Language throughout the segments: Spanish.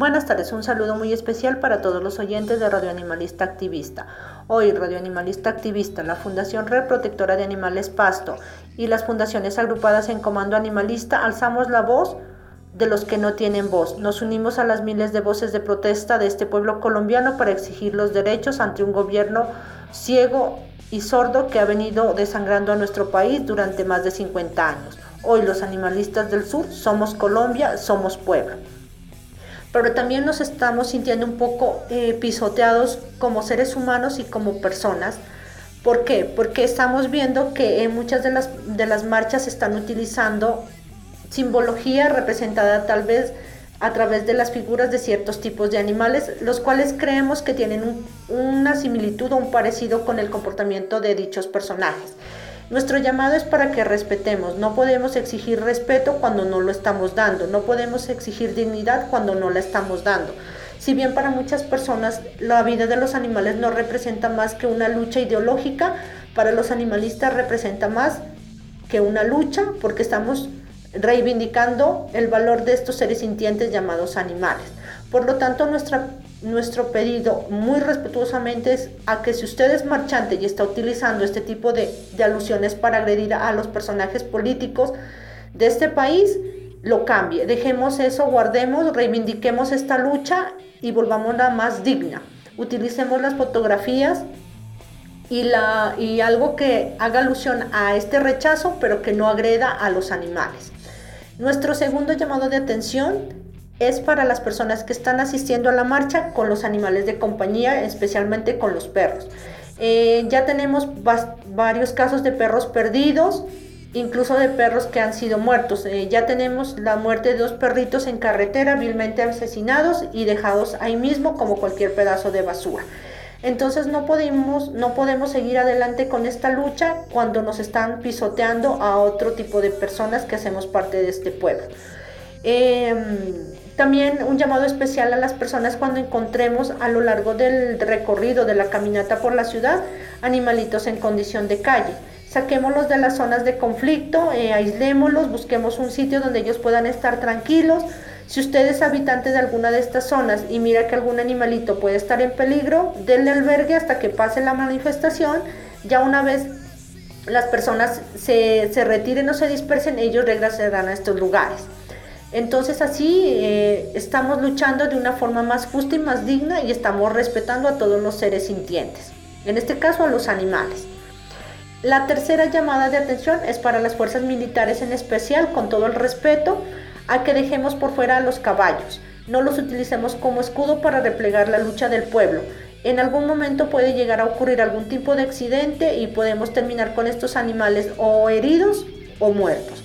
Buenas tardes, un saludo muy especial para todos los oyentes de Radio Animalista Activista. Hoy Radio Animalista Activista, la Fundación Red Protectora de Animales Pasto y las fundaciones agrupadas en Comando Animalista alzamos la voz de los que no tienen voz. Nos unimos a las miles de voces de protesta de este pueblo colombiano para exigir los derechos ante un gobierno ciego y sordo que ha venido desangrando a nuestro país durante más de 50 años. Hoy los animalistas del sur somos Colombia, somos pueblo pero también nos estamos sintiendo un poco eh, pisoteados como seres humanos y como personas. ¿Por qué? Porque estamos viendo que en muchas de las, de las marchas están utilizando simbología representada tal vez a través de las figuras de ciertos tipos de animales, los cuales creemos que tienen una similitud o un parecido con el comportamiento de dichos personajes. Nuestro llamado es para que respetemos. No podemos exigir respeto cuando no lo estamos dando. No podemos exigir dignidad cuando no la estamos dando. Si bien para muchas personas la vida de los animales no representa más que una lucha ideológica, para los animalistas representa más que una lucha porque estamos reivindicando el valor de estos seres sintientes llamados animales. Por lo tanto, nuestra nuestro pedido muy respetuosamente es a que si usted es marchante y está utilizando este tipo de, alusiones para agredir a los personajes políticos de este país, lo cambie. Dejemos eso, guardemos, reivindiquemos esta lucha y volvámosla más digna. Utilicemos las fotografías y, la, y algo que haga alusión a este rechazo, pero que no agreda a los animales. Nuestro segundo llamado de atención es para las personas que están asistiendo a la marcha con los animales de compañía, especialmente con los perros. Eh, ya tenemos varios casos de perros perdidos, incluso de perros que han sido muertos. Eh, ya tenemos la muerte de dos perritos en carretera, vilmente asesinados y dejados ahí mismo como cualquier pedazo de basura. Entonces no podemos, no podemos seguir adelante con esta lucha cuando nos están pisoteando a otro tipo de personas que hacemos parte de este pueblo. Em, también un llamado especial a las personas cuando encontremos a lo largo del recorrido de la caminata por la ciudad animalitos en condición de calle. Saquémoslos de las zonas de conflicto, eh, aislémoslos, busquemos un sitio donde ellos puedan estar tranquilos. Si usted es habitante de alguna de estas zonas y mira que algún animalito puede estar en peligro, denle albergue hasta que pase la manifestación. Ya una vez las personas se, se retiren o se dispersen, ellos regresarán a estos lugares. Entonces así eh, estamos luchando de una forma más justa y más digna y estamos respetando a todos los seres sintientes, en este caso a los animales. La tercera llamada de atención es para las fuerzas militares en especial, con todo el respeto, a que dejemos por fuera a los caballos, no los utilicemos como escudo para replegar la lucha del pueblo. En algún momento puede llegar a ocurrir algún tipo de accidente y podemos terminar con estos animales o heridos o muertos.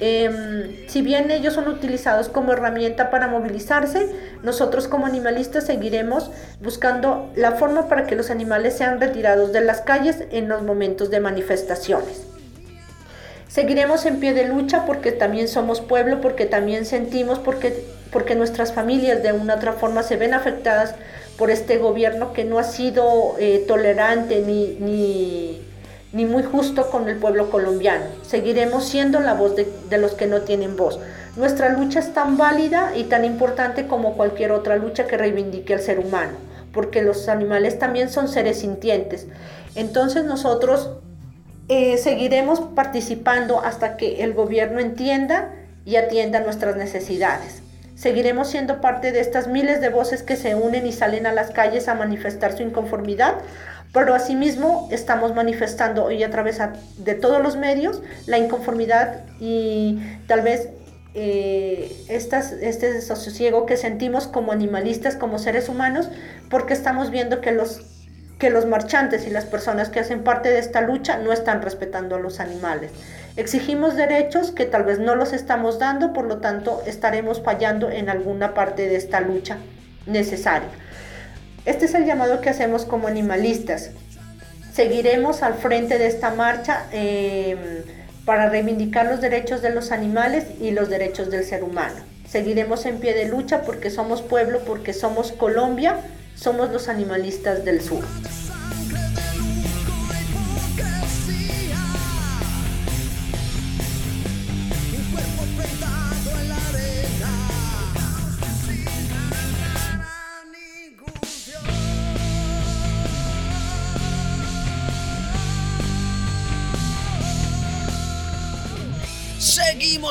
Em, si bien ellos son utilizados como herramienta para movilizarse, nosotros como animalistas seguiremos buscando la forma para que los animales sean retirados de las calles en los momentos de manifestaciones. Seguiremos en pie de lucha porque también somos pueblo, porque también sentimos, porque, porque nuestras familias de una u otra forma se ven afectadas por este gobierno que no ha sido eh, tolerante ni, ni ni muy justo con el pueblo colombiano. Seguiremos siendo la voz de, los que no tienen voz. Nuestra lucha es tan válida y tan importante como cualquier otra lucha que reivindique al ser humano, porque los animales también son seres sintientes. Entonces nosotros eh, seguiremos participando hasta que el gobierno entienda y atienda nuestras necesidades. Seguiremos siendo parte de estas miles de voces que se unen y salen a las calles a manifestar su inconformidad pero asimismo estamos manifestando hoy a través de todos los medios la inconformidad y tal vez eh, este desasosiego que sentimos como animalistas, como seres humanos, porque estamos viendo que los, que los marchantes y las personas que hacen parte de esta lucha no están respetando a los animales. Exigimos derechos que tal vez no los estamos dando, por lo tanto estaremos fallando en alguna parte de esta lucha necesaria. Este es el llamado que hacemos como animalistas. Seguiremos al frente de esta marcha em, para reivindicar los derechos de los animales y los derechos del ser humano. Seguiremos en pie de lucha porque somos pueblo, porque somos Colombia, somos los animalistas del sur.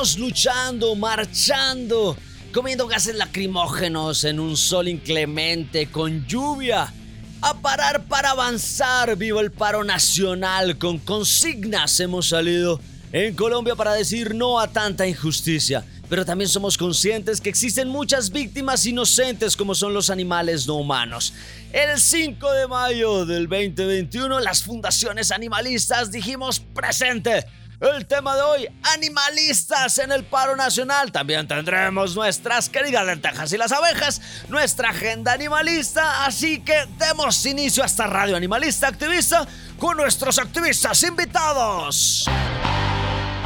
Luchando, marchando, comiendo gases lacrimógenos en un sol inclemente con lluvia. A parar para avanzar, vivo el paro nacional, con consignas hemos salido en Colombia para decir no a tanta injusticia. Pero también somos conscientes que existen muchas víctimas inocentes como son los animales no humanos. El 5 de mayo del 2021 las fundaciones animalistas dijimos presente el tema de hoy, animalistas en el paro nacional. También tendremos nuestras queridas lentejas y las abejas, nuestra agenda animalista. Así que demos inicio a esta radio animalista activista con nuestros activistas invitados.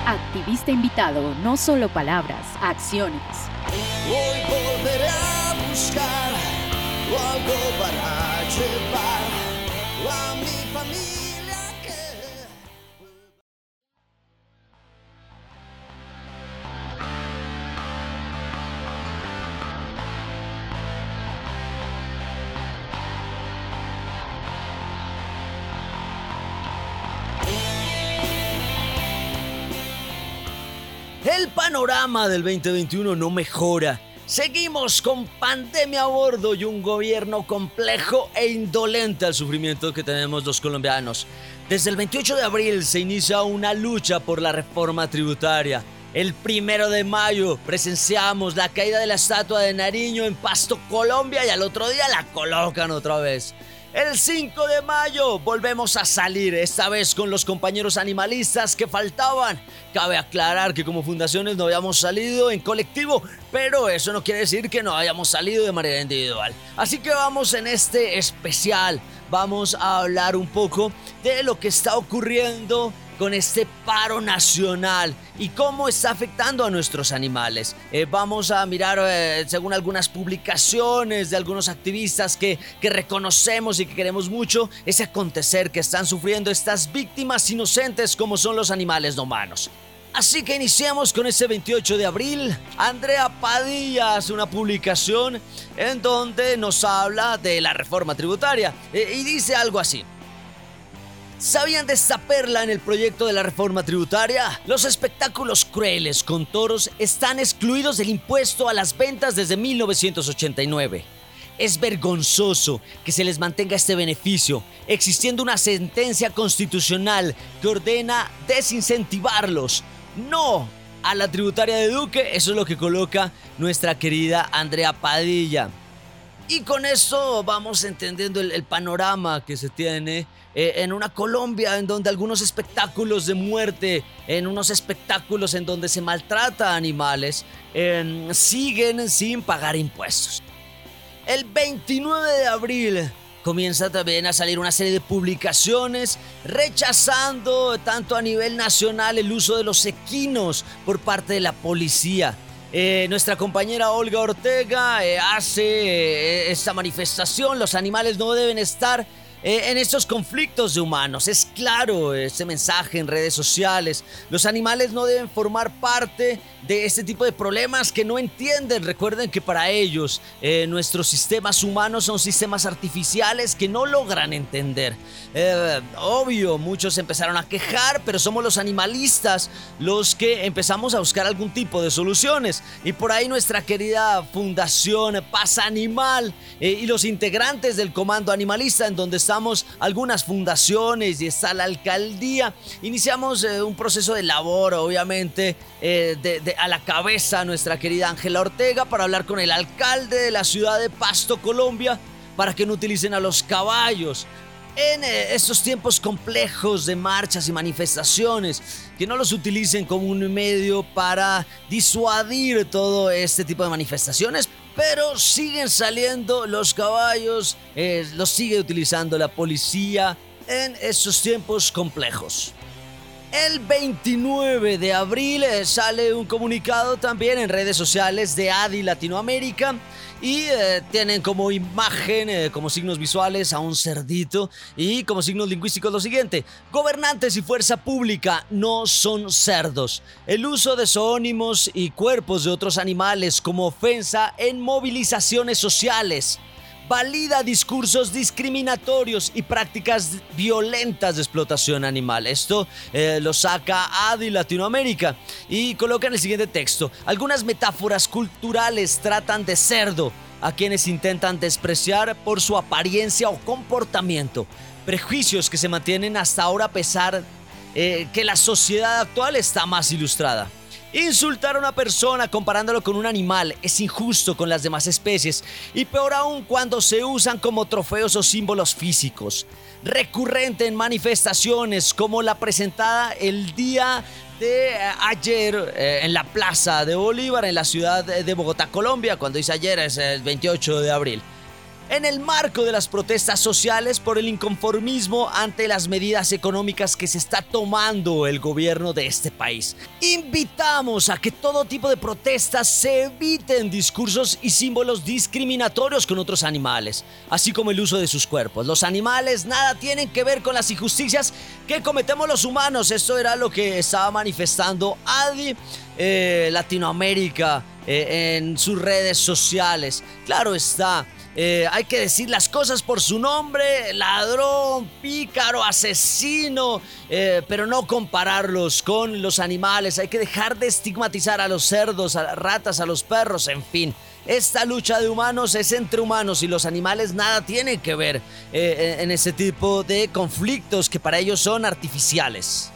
Activista invitado, no solo palabras, acciones. Hoy volveré a buscar algo para llevar panorama del 2021 no mejora. Seguimos con pandemia a bordo y un gobierno complejo e indolente al sufrimiento que tenemos los colombianos. Desde el 28 de abril se inicia una lucha por la reforma tributaria. El primero de mayo presenciamos la caída de la estatua de Nariño en Pasto, Colombia, y al otro día la colocan otra vez. El 5 de mayo volvemos a salir, esta vez con los compañeros animalistas que faltaban. Cabe aclarar que como fundaciones no habíamos salido en colectivo, pero eso no quiere decir que no hayamos salido de manera individual. Así que vamos en este especial, vamos a hablar un poco de lo que está ocurriendo con este paro nacional y cómo está afectando a nuestros animales. Eh, vamos a mirar, eh, según algunas publicaciones de algunos activistas que, que reconocemos y que queremos mucho, ese acontecer que están sufriendo estas víctimas inocentes como son los animales no humanos. Así que iniciamos con ese 28 de abril. Andrea Padilla hace una publicación en donde nos habla de la reforma tributaria eh, y dice algo así. ¿Sabían de esta perla en el proyecto de la reforma tributaria? Los espectáculos crueles con toros están excluidos del impuesto a las ventas desde 1989. Es vergonzoso que se les mantenga este beneficio, existiendo una sentencia constitucional que ordena desincentivarlos. No a la tributaria de Duque, eso es lo que coloca nuestra querida Andrea Padilla. Y con eso vamos entendiendo el, panorama que se tiene eh, en una Colombia en donde algunos espectáculos de muerte, en unos espectáculos en donde se maltrata a animales, em, siguen sin pagar impuestos. El 29 de abril comienza también a salir una serie de publicaciones rechazando tanto a nivel nacional el uso de los equinos por parte de la policía. Eh, nuestra compañera Olga Ortega eh, hace eh, esta manifestación, los animales no deben estar eh, en estos conflictos de humanos. Es claro ese mensaje en redes sociales. Los animales no deben formar parte de este tipo de problemas que no entienden. Recuerden que para ellos eh, nuestros sistemas humanos son sistemas artificiales que no logran entender. Eh, obvio, muchos empezaron a quejar, pero somos los animalistas los que empezamos a buscar algún tipo de soluciones. Y por ahí nuestra querida Fundación Paz Animal y los integrantes del Comando Animalista en donde algunas fundaciones y está la alcaldía. Iniciamos eh, un proceso de labor, obviamente, eh, a la cabeza nuestra querida Ángela Ortega para hablar con el alcalde de la ciudad de Pasto, Colombia, para que no utilicen a los caballos en eh, estos tiempos complejos de marchas y manifestaciones, que no los utilicen como un medio para disuadir todo este tipo de manifestaciones, pero siguen saliendo los caballos, los sigue utilizando la policía en estos tiempos complejos. El 29 de abril eh, sale un comunicado también en redes sociales de ADI Latinoamérica y eh, tienen como imagen, eh, como signos visuales a un cerdito y como signos lingüísticos lo siguiente, gobernantes y fuerza pública no son cerdos. El uso de zoónimos y cuerpos de otros animales como ofensa en movilizaciones sociales valida discursos discriminatorios y prácticas violentas de explotación animal. Esto eh, lo saca ADI Latinoamérica y coloca en el siguiente texto. Algunas metáforas culturales tratan de cerdo a quienes intentan despreciar por su apariencia o comportamiento. Prejuicios que se mantienen hasta ahora a pesar eh, que la sociedad actual está más ilustrada. Insultar a una persona comparándolo con un animal es injusto con las demás especies y peor aún cuando se usan como trofeos o símbolos físicos. Recurrente en manifestaciones como la presentada el día de eh, ayer eh, en la Plaza de Bolívar en la ciudad de Bogotá, Colombia, cuando dice ayer es el 28 de abril en el marco de las protestas sociales por el inconformismo ante las medidas económicas que se está tomando el gobierno de este país. Invitamos a que todo tipo de protestas se eviten discursos y símbolos discriminatorios con otros animales, así como el uso de sus cuerpos. Los animales nada tienen que ver con las injusticias que cometemos los humanos. Esto era lo que estaba manifestando ADI eh, Latinoamérica eh, en sus redes sociales. Claro está eh, hay que decir las cosas por su nombre, ladrón, pícaro, asesino, eh, pero no compararlos con los animales. Hay que dejar de estigmatizar a los cerdos, a las ratas, a los perros, en fin. Esta lucha de humanos es entre humanos y los animales nada tienen que ver eh, en ese tipo de conflictos que para ellos son artificiales.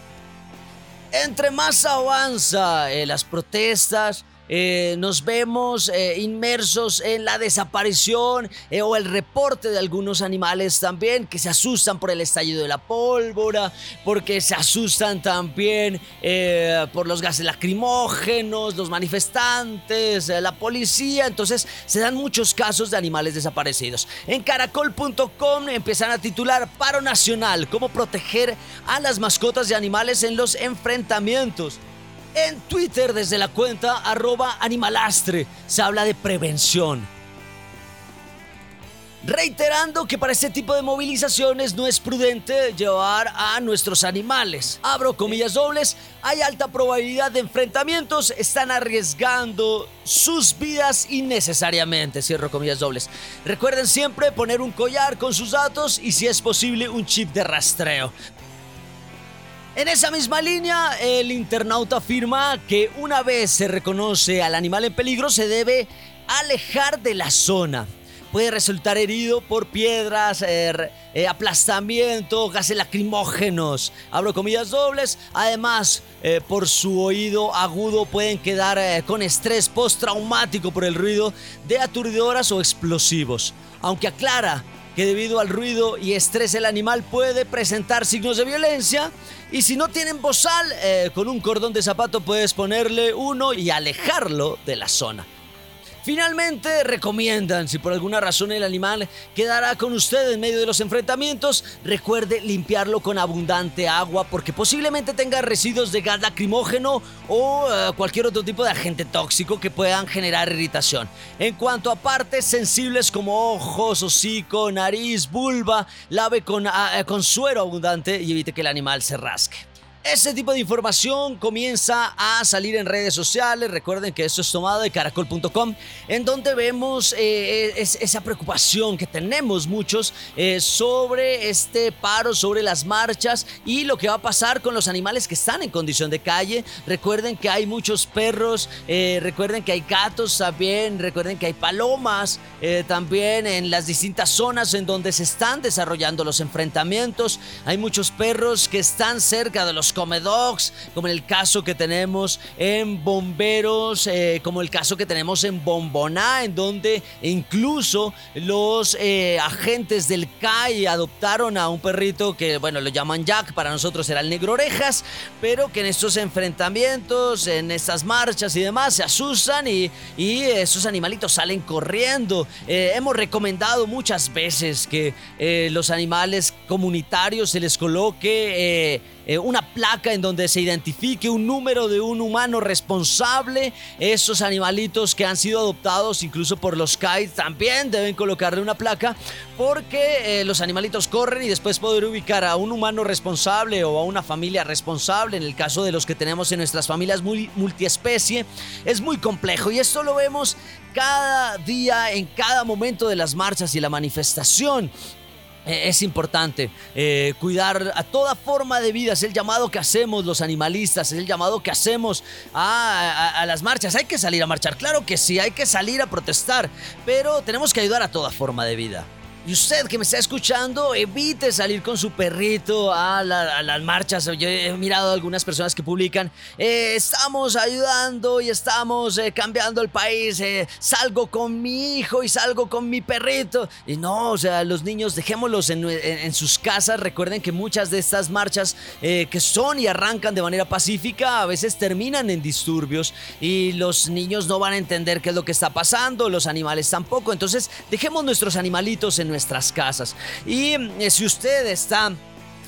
Entre más avanza las protestas, eh, nos vemos eh, inmersos en la desaparición eh, o el reporte de algunos animales también que se asustan por el estallido de la pólvora, porque se asustan también por los gases lacrimógenos, los manifestantes, la policía. Entonces se dan muchos casos de animales desaparecidos. En caracol.com empiezan a titular Paro Nacional, cómo proteger a las mascotas de animales en los enfrentamientos. En Twitter, desde la cuenta arroba animalastre, se habla de prevención. Reiterando que para este tipo de movilizaciones no es prudente llevar a nuestros animales. Abro comillas dobles, hay alta probabilidad de enfrentamientos, están arriesgando sus vidas innecesariamente, cierro comillas dobles. Recuerden siempre poner un collar con sus datos y si es posible un chip de rastreo. En esa misma línea, el internauta afirma que una vez se reconoce al animal en peligro, se debe alejar de la zona. Puede resultar herido por piedras, er, eh, aplastamiento, gases lacrimógenos, abro comillas dobles. Además, eh, por su oído agudo pueden quedar eh, con estrés postraumático por el ruido de aturdidoras o explosivos. Aunque aclara que debido al ruido y estrés el animal puede presentar signos de violencia y si no tienen bozal, eh, con un cordón de zapato puedes ponerle uno y alejarlo de la zona. Finalmente, recomiendan, si por alguna razón el animal quedará con usted en medio de los enfrentamientos, recuerde limpiarlo con abundante agua porque posiblemente tenga residuos de gas lacrimógeno o eh, cualquier otro tipo de agente tóxico que puedan generar irritación. En cuanto a partes sensibles como ojos, hocico, nariz, vulva, lave con, ah, eh, con suero abundante y evite que el animal se rasque. Ese tipo de información comienza a salir en redes sociales. Recuerden que esto es tomado de caracol.com, en donde vemos eh, esa preocupación que tenemos muchos eh, sobre este paro, sobre las marchas y lo que va a pasar con los animales que están en condición de calle. Recuerden que hay muchos perros, eh, recuerden que hay gatos también, recuerden que hay palomas también en las distintas zonas en donde se están desarrollando los enfrentamientos. Hay muchos perros que están cerca de comedogs, como en el caso que tenemos en Bomberos, eh, como el caso que tenemos en Bomboná, en donde incluso los eh, agentes del CAI adoptaron a un perrito que, bueno, lo llaman Jack, para nosotros era el negro orejas, pero que en estos enfrentamientos, en estas marchas y demás, se asustan y, y esos animalitos salen corriendo. Eh, hemos recomendado muchas veces que los animales comunitarios se les coloque eh, una placa en donde se identifique un número de un humano responsable. Esos animalitos que han sido adoptados incluso por los CAI también deben colocarle una placa porque eh, los animalitos corren y después poder ubicar a un humano responsable o a una familia responsable, en el caso de los que tenemos en nuestras familias multiespecie, es muy complejo y esto lo vemos cada día, en cada momento de las marchas y la manifestación. Eh, es importante eh, cuidar a toda forma de vida, es el llamado que hacemos los animalistas, es el llamado que hacemos a, las marchas. Hay que salir a marchar, claro que sí, hay que salir a protestar, pero tenemos que ayudar a toda forma de vida. Y usted que me está escuchando, evite salir con su perrito a, las marchas. Yo he mirado algunas personas que publican, eh, estamos ayudando y estamos eh, cambiando el país, eh, salgo con mi hijo y salgo con mi perrito. Y no, o sea, los niños dejémoslos en, sus casas. Recuerden que muchas de estas marchas que son y arrancan de manera pacífica, a veces terminan en disturbios y los niños no van a entender qué es lo que está pasando, los animales tampoco. Entonces, dejemos nuestros animalitos en nuestras casas. Y eh, si usted está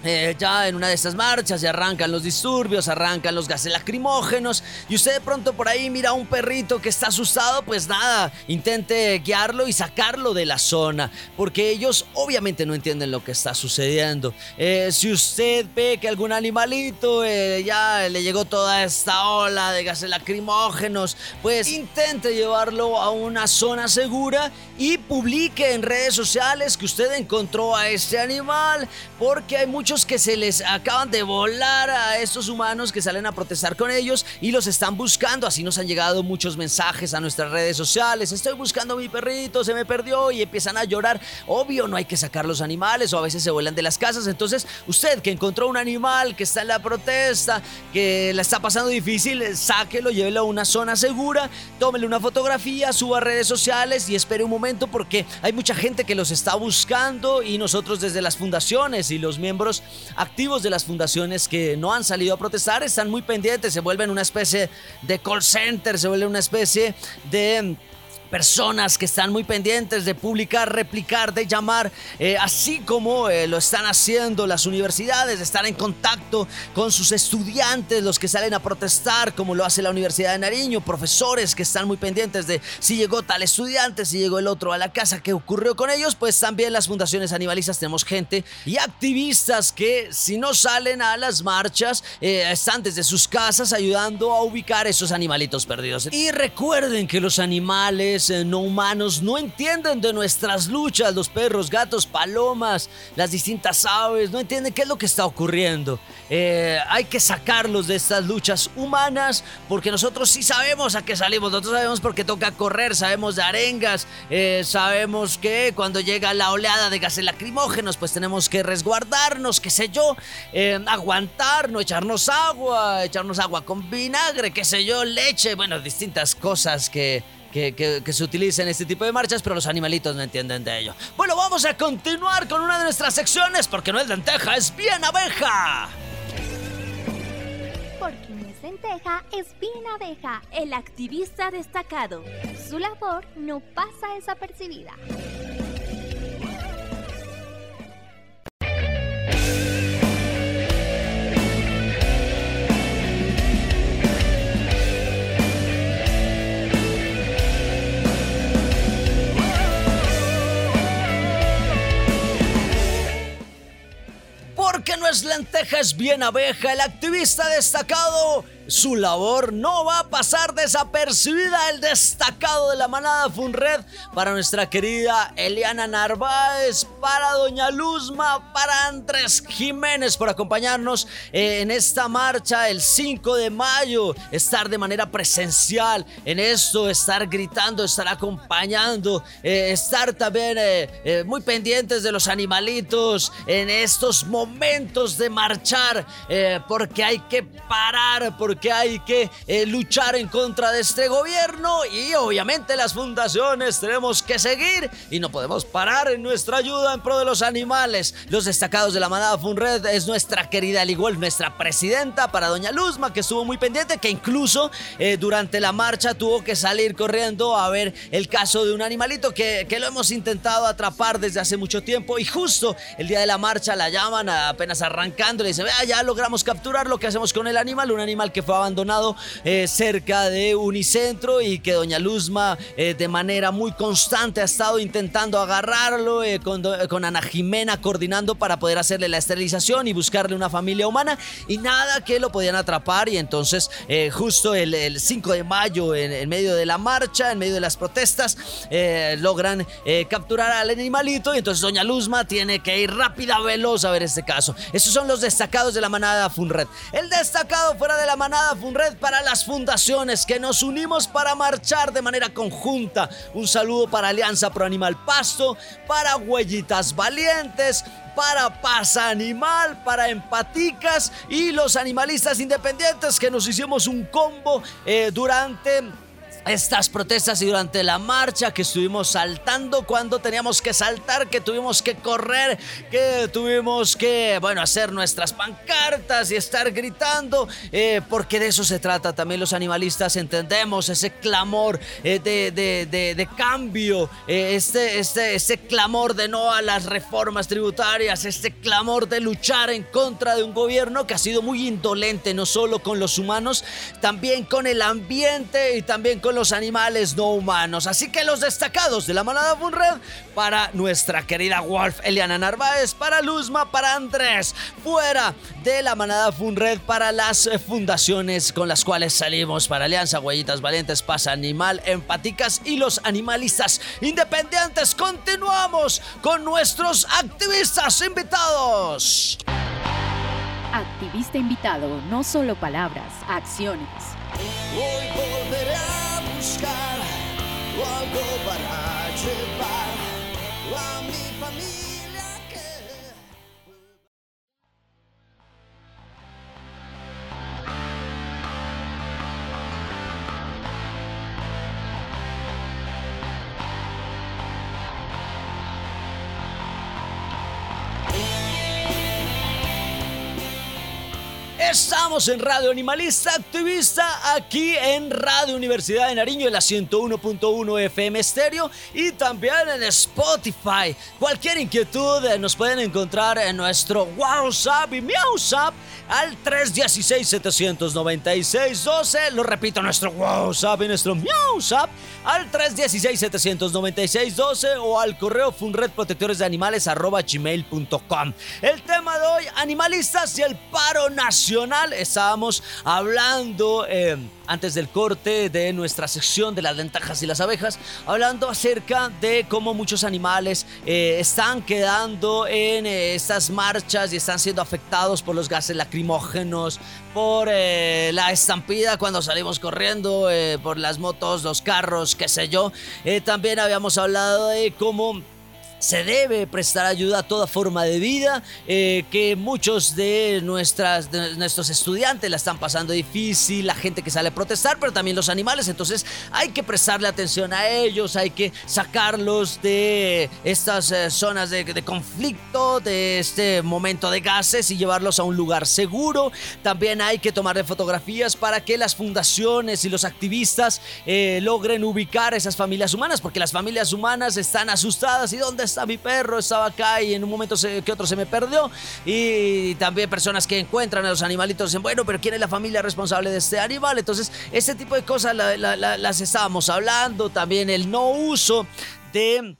eh, ya en una de estas marchas y arrancan los disturbios, arrancan los gases lacrimógenos y usted de pronto por ahí mira a un perrito que está asustado, pues nada, intente guiarlo y sacarlo de la zona, porque ellos obviamente no entienden lo que está sucediendo. Eh, si usted ve que algún animalito eh, ya le llegó toda esta ola de gases lacrimógenos, pues intente llevarlo a una zona segura y publique en redes sociales que usted encontró a este animal, porque hay muchos que se les acaban de volar a estos humanos que salen a protestar con ellos y los están buscando. Así nos han llegado muchos mensajes a nuestras redes sociales. Estoy buscando a mi perrito, se me perdió y empiezan a llorar. Obvio, no hay que sacar los animales o a veces se vuelan de las casas. Entonces, usted que encontró un animal que está en la protesta, que la está pasando difícil, sáquelo, llévelo a una zona segura, tómele una fotografía, suba a redes sociales y espere un momento porque hay mucha gente que los está buscando y nosotros desde las fundaciones y los miembros activos de las fundaciones que no han salido a protestar están muy pendientes, se vuelven una especie de call center, se vuelven una especie de personas que están muy pendientes de publicar, replicar, de llamar, eh, así como eh, lo están haciendo las universidades, de estar en contacto con sus estudiantes, los que salen a protestar, como lo hace la Universidad de Nariño, profesores que están muy pendientes de si llegó tal estudiante, si llegó el otro a la casa, qué ocurrió con ellos, pues también las fundaciones animalistas tenemos gente y activistas que si no salen a las marchas, eh, están desde sus casas ayudando a ubicar esos animalitos perdidos. Y recuerden que los animales eh, no humanos no entienden de nuestras luchas, los perros, gatos, palomas, las distintas aves, no entienden qué es lo que está ocurriendo. Eh, hay que sacarlos de estas luchas humanas porque nosotros sí sabemos a qué salimos, nosotros sabemos por qué toca correr, sabemos de arengas, eh, sabemos que cuando llega la oleada de gases lacrimógenos pues tenemos que resguardarnos, qué sé yo, aguantar, no echarnos agua, echarnos agua con vinagre, qué sé yo, leche, bueno, distintas cosas que que, se utiliza en este tipo de marchas, pero los animalitos no entienden de ello. Bueno, vamos a continuar con una de nuestras secciones, porque no es lenteja, es bien abeja. Porque no es lenteja, es bien abeja, el activista destacado. Su labor no pasa desapercibida. Porque no es lenteja, es bien abeja, el activista destacado su labor no va a pasar desapercibida. El destacado de la manada Funred para nuestra querida Eliana Narváez, para Doña Luzma, para Andrés Jiménez por acompañarnos eh, en esta marcha el 5 de mayo. Estar de manera presencial en esto, estar gritando, estar acompañando, eh, estar también eh, muy pendientes de los animalitos en estos momentos de marchar, porque hay que parar, que hay que eh, luchar en contra de este gobierno y obviamente las fundaciones tenemos que seguir y no podemos parar en nuestra ayuda en pro de los animales. Los destacados de la manada Funred es nuestra querida al igual nuestra presidenta para doña Luzma que estuvo muy pendiente que incluso eh, durante la marcha tuvo que salir corriendo a ver el caso de un animalito que, que lo hemos intentado atrapar desde hace mucho tiempo y justo el día de la marcha la llaman apenas arrancando le dice vea ya logramos capturar lo que hacemos con el animal un animal que fue abandonado eh, cerca de Unicentro y que doña Luzma eh, de manera muy constante ha estado intentando agarrarlo eh, con, Ana Jimena coordinando para poder hacerle la esterilización y buscarle una familia humana y nada que lo podían atrapar y entonces justo el, 5 de mayo en, medio de la marcha, en medio de las protestas, logran capturar al animalito y entonces doña Luzma tiene que ir rápida, veloz a ver este caso. Esos son los destacados de la manada Funred. El destacado fuera de la manada Funred para las fundaciones que nos unimos para marchar de manera conjunta. Un saludo para Alianza Pro Animal Pasto, para Huellitas Valientes, para Paz Animal, para Empaticas y los animalistas independientes que nos hicimos un combo eh, durante estas protestas y durante la marcha que estuvimos saltando cuando teníamos que saltar, que tuvimos que correr, que tuvimos que, bueno, hacer nuestras pancartas y estar gritando, eh, porque de eso se trata también los animalistas, entendemos ese clamor eh, de, de, cambio, eh, este, este, este clamor de no a las reformas tributarias, este clamor de luchar en contra de un gobierno que ha sido muy indolente, no solo con los humanos, también con el ambiente y también con los animales no humanos. Así que los destacados de la manada Funred para nuestra querida Wolf Eliana Narváez, para Luzma, para Andrés, fuera de la manada Funred para las fundaciones con las cuales salimos, para Alianza Huellitas Valientes, Paz Animal, Empaticas y los animalistas independientes. Continuamos con nuestros activistas invitados. Activista invitado, no solo palabras, acciones. Hoy volveré a buscar algo para llevar a Estamos en Radio Animalista Activista, aquí en Radio Universidad de Nariño, en la 101.1 FM Estéreo y también en Spotify. Cualquier inquietud eh, nos pueden encontrar en nuestro WhatsApp y MiauSap al 316-796-12. Lo repito, nuestro WhatsApp y nuestro MiauSap al 316-796-12 o al correo funredprotectoresdeanimales arroba gmail.com. El tema de hoy, animalistas y el paro nacional. Estábamos hablando eh, antes del corte de nuestra sección de las ventajas y las abejas, hablando acerca de cómo muchos animales eh, están quedando en eh, estas marchas y están siendo afectados por los gases lacrimógenos, por eh, la estampida cuando salimos corriendo, por las motos, los carros, qué sé yo. También habíamos hablado de cómo se debe prestar ayuda a toda forma de vida, eh, que muchos de, nuestras, de nuestros estudiantes la están pasando difícil, la gente que sale a protestar, pero también los animales, entonces hay que prestarle atención a ellos, hay que sacarlos de estas eh, zonas de, conflicto, de este momento de gases y llevarlos a un lugar seguro. También hay que tomarle fotografías para que las fundaciones y los activistas eh, logren ubicar a esas familias humanas, porque las familias humanas están asustadas y dónde está mi perro, estaba acá y en un momento se- que otro se me perdió. Y también personas que encuentran a los animalitos dicen, bueno, pero ¿quién es la familia responsable de este animal? Entonces, este tipo de cosas la- la- la- las estábamos hablando. También el no uso de...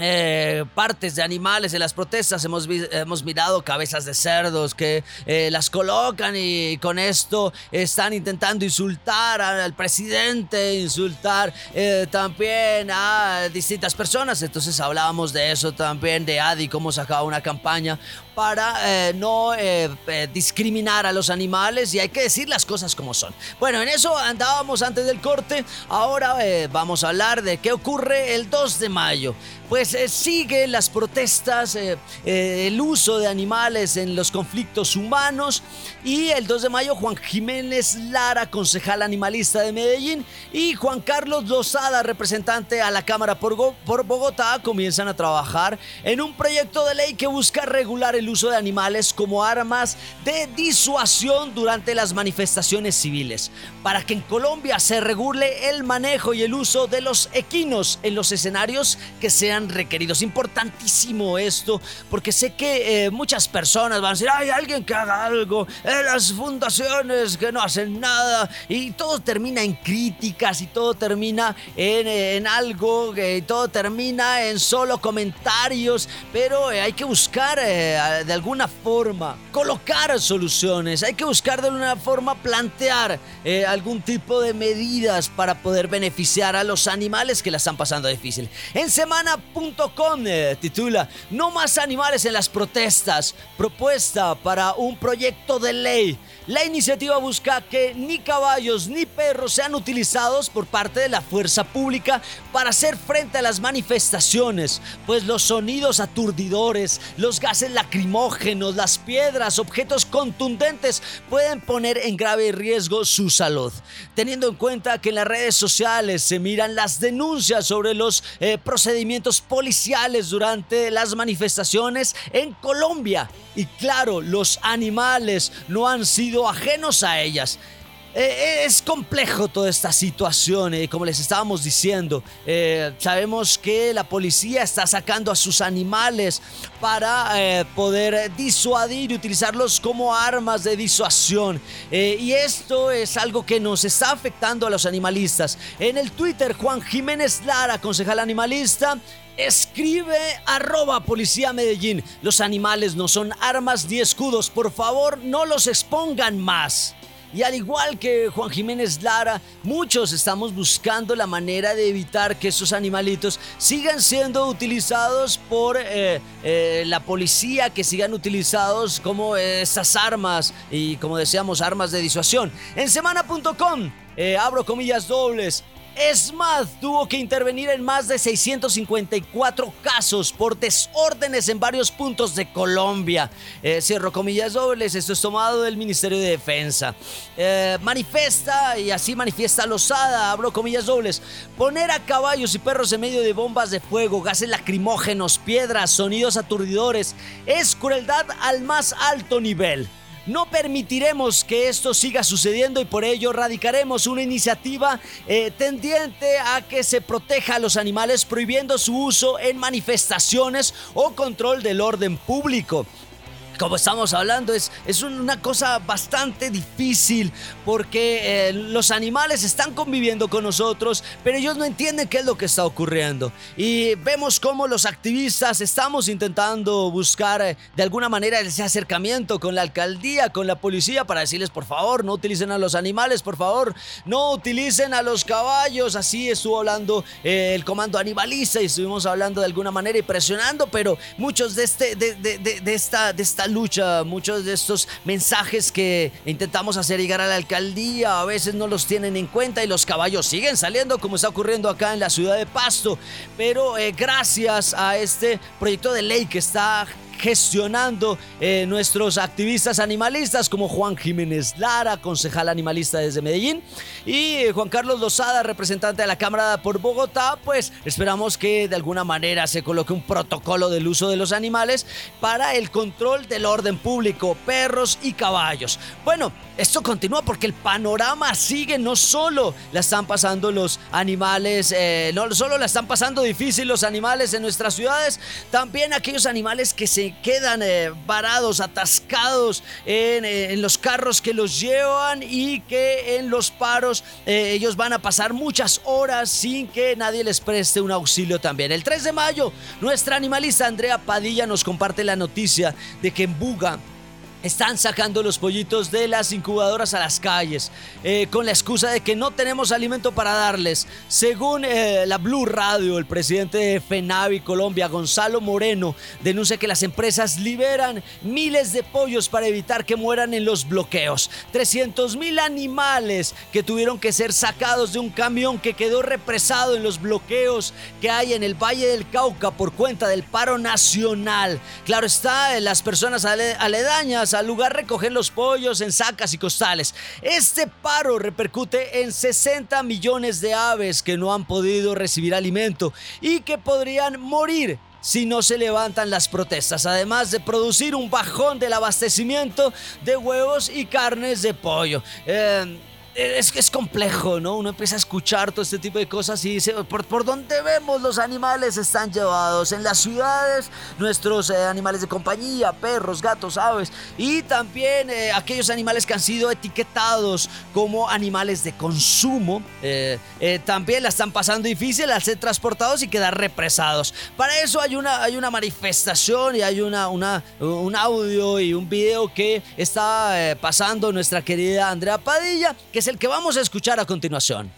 eh, partes de animales en las protestas hemos, hemos mirado cabezas de cerdos que eh, las colocan y con esto están intentando insultar al presidente, insultar eh, también a distintas personas. Entonces hablábamos de eso también, de Adi, cómo sacaba una campaña para eh, no eh, eh, discriminar a los animales y hay que decir las cosas como son. Bueno, en eso andábamos antes del corte. Ahora vamos a hablar de qué ocurre el 2 de mayo. Pues siguen las protestas, el uso de animales en los conflictos humanos y el 2 de mayo Juan Jiménez Lara, concejal animalista de Medellín y Juan Carlos Lozada, representante a la Cámara por, por Bogotá, comienzan a trabajar en un proyecto de ley que busca regular el uso de animales como armas de disuasión durante las manifestaciones civiles, para que en Colombia se regule el manejo y el uso de los equinos en los escenarios que sean requeridos. Importantísimo esto, porque sé que eh, muchas personas van a decir, hay alguien que haga algo, eh, las fundaciones que no hacen nada, y todo termina en críticas y todo termina en, eh, en algo, y todo termina en solo comentarios, pero hay que buscar a- de alguna forma colocar soluciones, hay que buscar de alguna forma plantear eh, algún tipo de medidas para poder beneficiar a los animales que la están pasando difícil. En semana.com eh, titula No más animales en las protestas, propuesta para un proyecto de ley. La iniciativa busca que ni caballos ni perros sean utilizados por parte de la fuerza pública para hacer frente a las manifestaciones, pues los sonidos aturdidores, los gases lacrimógenos, las piedras, objetos contundentes pueden poner en grave riesgo su salud. Teniendo en cuenta que en las redes sociales se miran las denuncias sobre los eh, procedimientos policiales durante las manifestaciones en Colombia. Y claro, los animales no han sido ajenos a ellas. Eh, es complejo toda esta situación, eh, como les estábamos diciendo. Eh, sabemos que la policía está sacando a sus animales para eh, poder disuadir y utilizarlos como armas de disuasión. Eh, y esto es algo que nos está afectando a los animalistas. En el Twitter, Juan Jiménez Lara, concejal animalista, Escribe arroba policía Medellín. Los animales no son armas ni escudos. Por favor, no los expongan más. Y al igual que Juan Jiménez Lara, muchos estamos buscando la manera de evitar que esos animalitos sigan siendo utilizados por eh, eh, la policía, que sigan utilizados como esas armas y como decíamos armas de disuasión. En semana.com, abro comillas dobles, ESMAD tuvo que intervenir en más de 654 casos por desórdenes en varios puntos de Colombia. Eh, cierro comillas dobles, esto es tomado del Ministerio de Defensa. Eh, manifiesta, y así manifiesta Lozada, abro comillas dobles, poner a caballos y perros en medio de bombas de fuego, gases lacrimógenos, piedras, sonidos aturdidores, es crueldad al más alto nivel. No permitiremos que esto siga sucediendo y por ello radicaremos una iniciativa eh, tendiente a que se proteja a los animales prohibiendo su uso en manifestaciones o control del orden público como estamos hablando, es, es una cosa bastante difícil porque eh, los animales están conviviendo con nosotros, pero ellos no entienden qué es lo que está ocurriendo. Y vemos cómo los activistas estamos intentando buscar eh, de alguna manera ese acercamiento con la alcaldía, con la policía, para decirles, por favor, no utilicen a los animales, por favor, no utilicen a los caballos. Así estuvo hablando eh, el comando animalista y estuvimos hablando de alguna manera y presionando, pero muchos de, este, de, de, de esta, de esta lucha, muchos de estos mensajes que intentamos hacer llegar a la alcaldía a veces no los tienen en cuenta y los caballos siguen saliendo como está ocurriendo acá en la ciudad de Pasto. Pero eh, gracias a este proyecto de ley que está gestionando eh, nuestros activistas animalistas como Juan Jiménez Lara, concejal animalista desde Medellín, y eh, Juan Carlos Lozada, representante de la Cámara por Bogotá, pues esperamos que de alguna manera se coloque un protocolo del uso de los animales para el control del orden público, perros y caballos. Bueno, esto continúa porque el panorama sigue, no solo la están pasando los animales, eh, no solo la están pasando difícil los animales en nuestras ciudades, también aquellos animales que se quedan eh, varados, atascados eh, en, los carros que los llevan y que en los paros eh, ellos van a pasar muchas horas sin que nadie les preste un auxilio también. El 3 de mayo, nuestra animalista Andrea Padilla nos comparte la noticia de que en Buga están sacando los pollitos de las incubadoras a las calles eh, con la excusa de que no tenemos alimento para darles. Según eh, la Blue Radio, el presidente de FENAVI Colombia, Gonzalo Moreno, denuncia que las empresas liberan miles de pollos para evitar que mueran en los bloqueos. 300 mil animales que tuvieron que ser sacados de un camión que quedó represado en los bloqueos que hay en el Valle del Cauca por cuenta del paro nacional. Claro está, las personas aledañas al lugar recoger los pollos en sacas y costales. Este paro repercute en 60 millones de aves que no han podido recibir alimento y que podrían morir si no se levantan las protestas, además de producir un bajón del abastecimiento de huevos y carnes de pollo. Eh, es que es complejo, ¿no? Uno empieza a escuchar todo este tipo de cosas y dice, por, por donde vemos los animales están llevados. En las ciudades, nuestros eh, animales de compañía, perros, gatos, aves, y también eh, aquellos animales que han sido etiquetados como animales de consumo, eh, también la están pasando difícil al ser transportados y quedar represados. Para eso hay una, hay una manifestación y hay una, una, un audio y un video que está pasando nuestra querida Andrea Padilla, que es el que vamos a escuchar a continuación.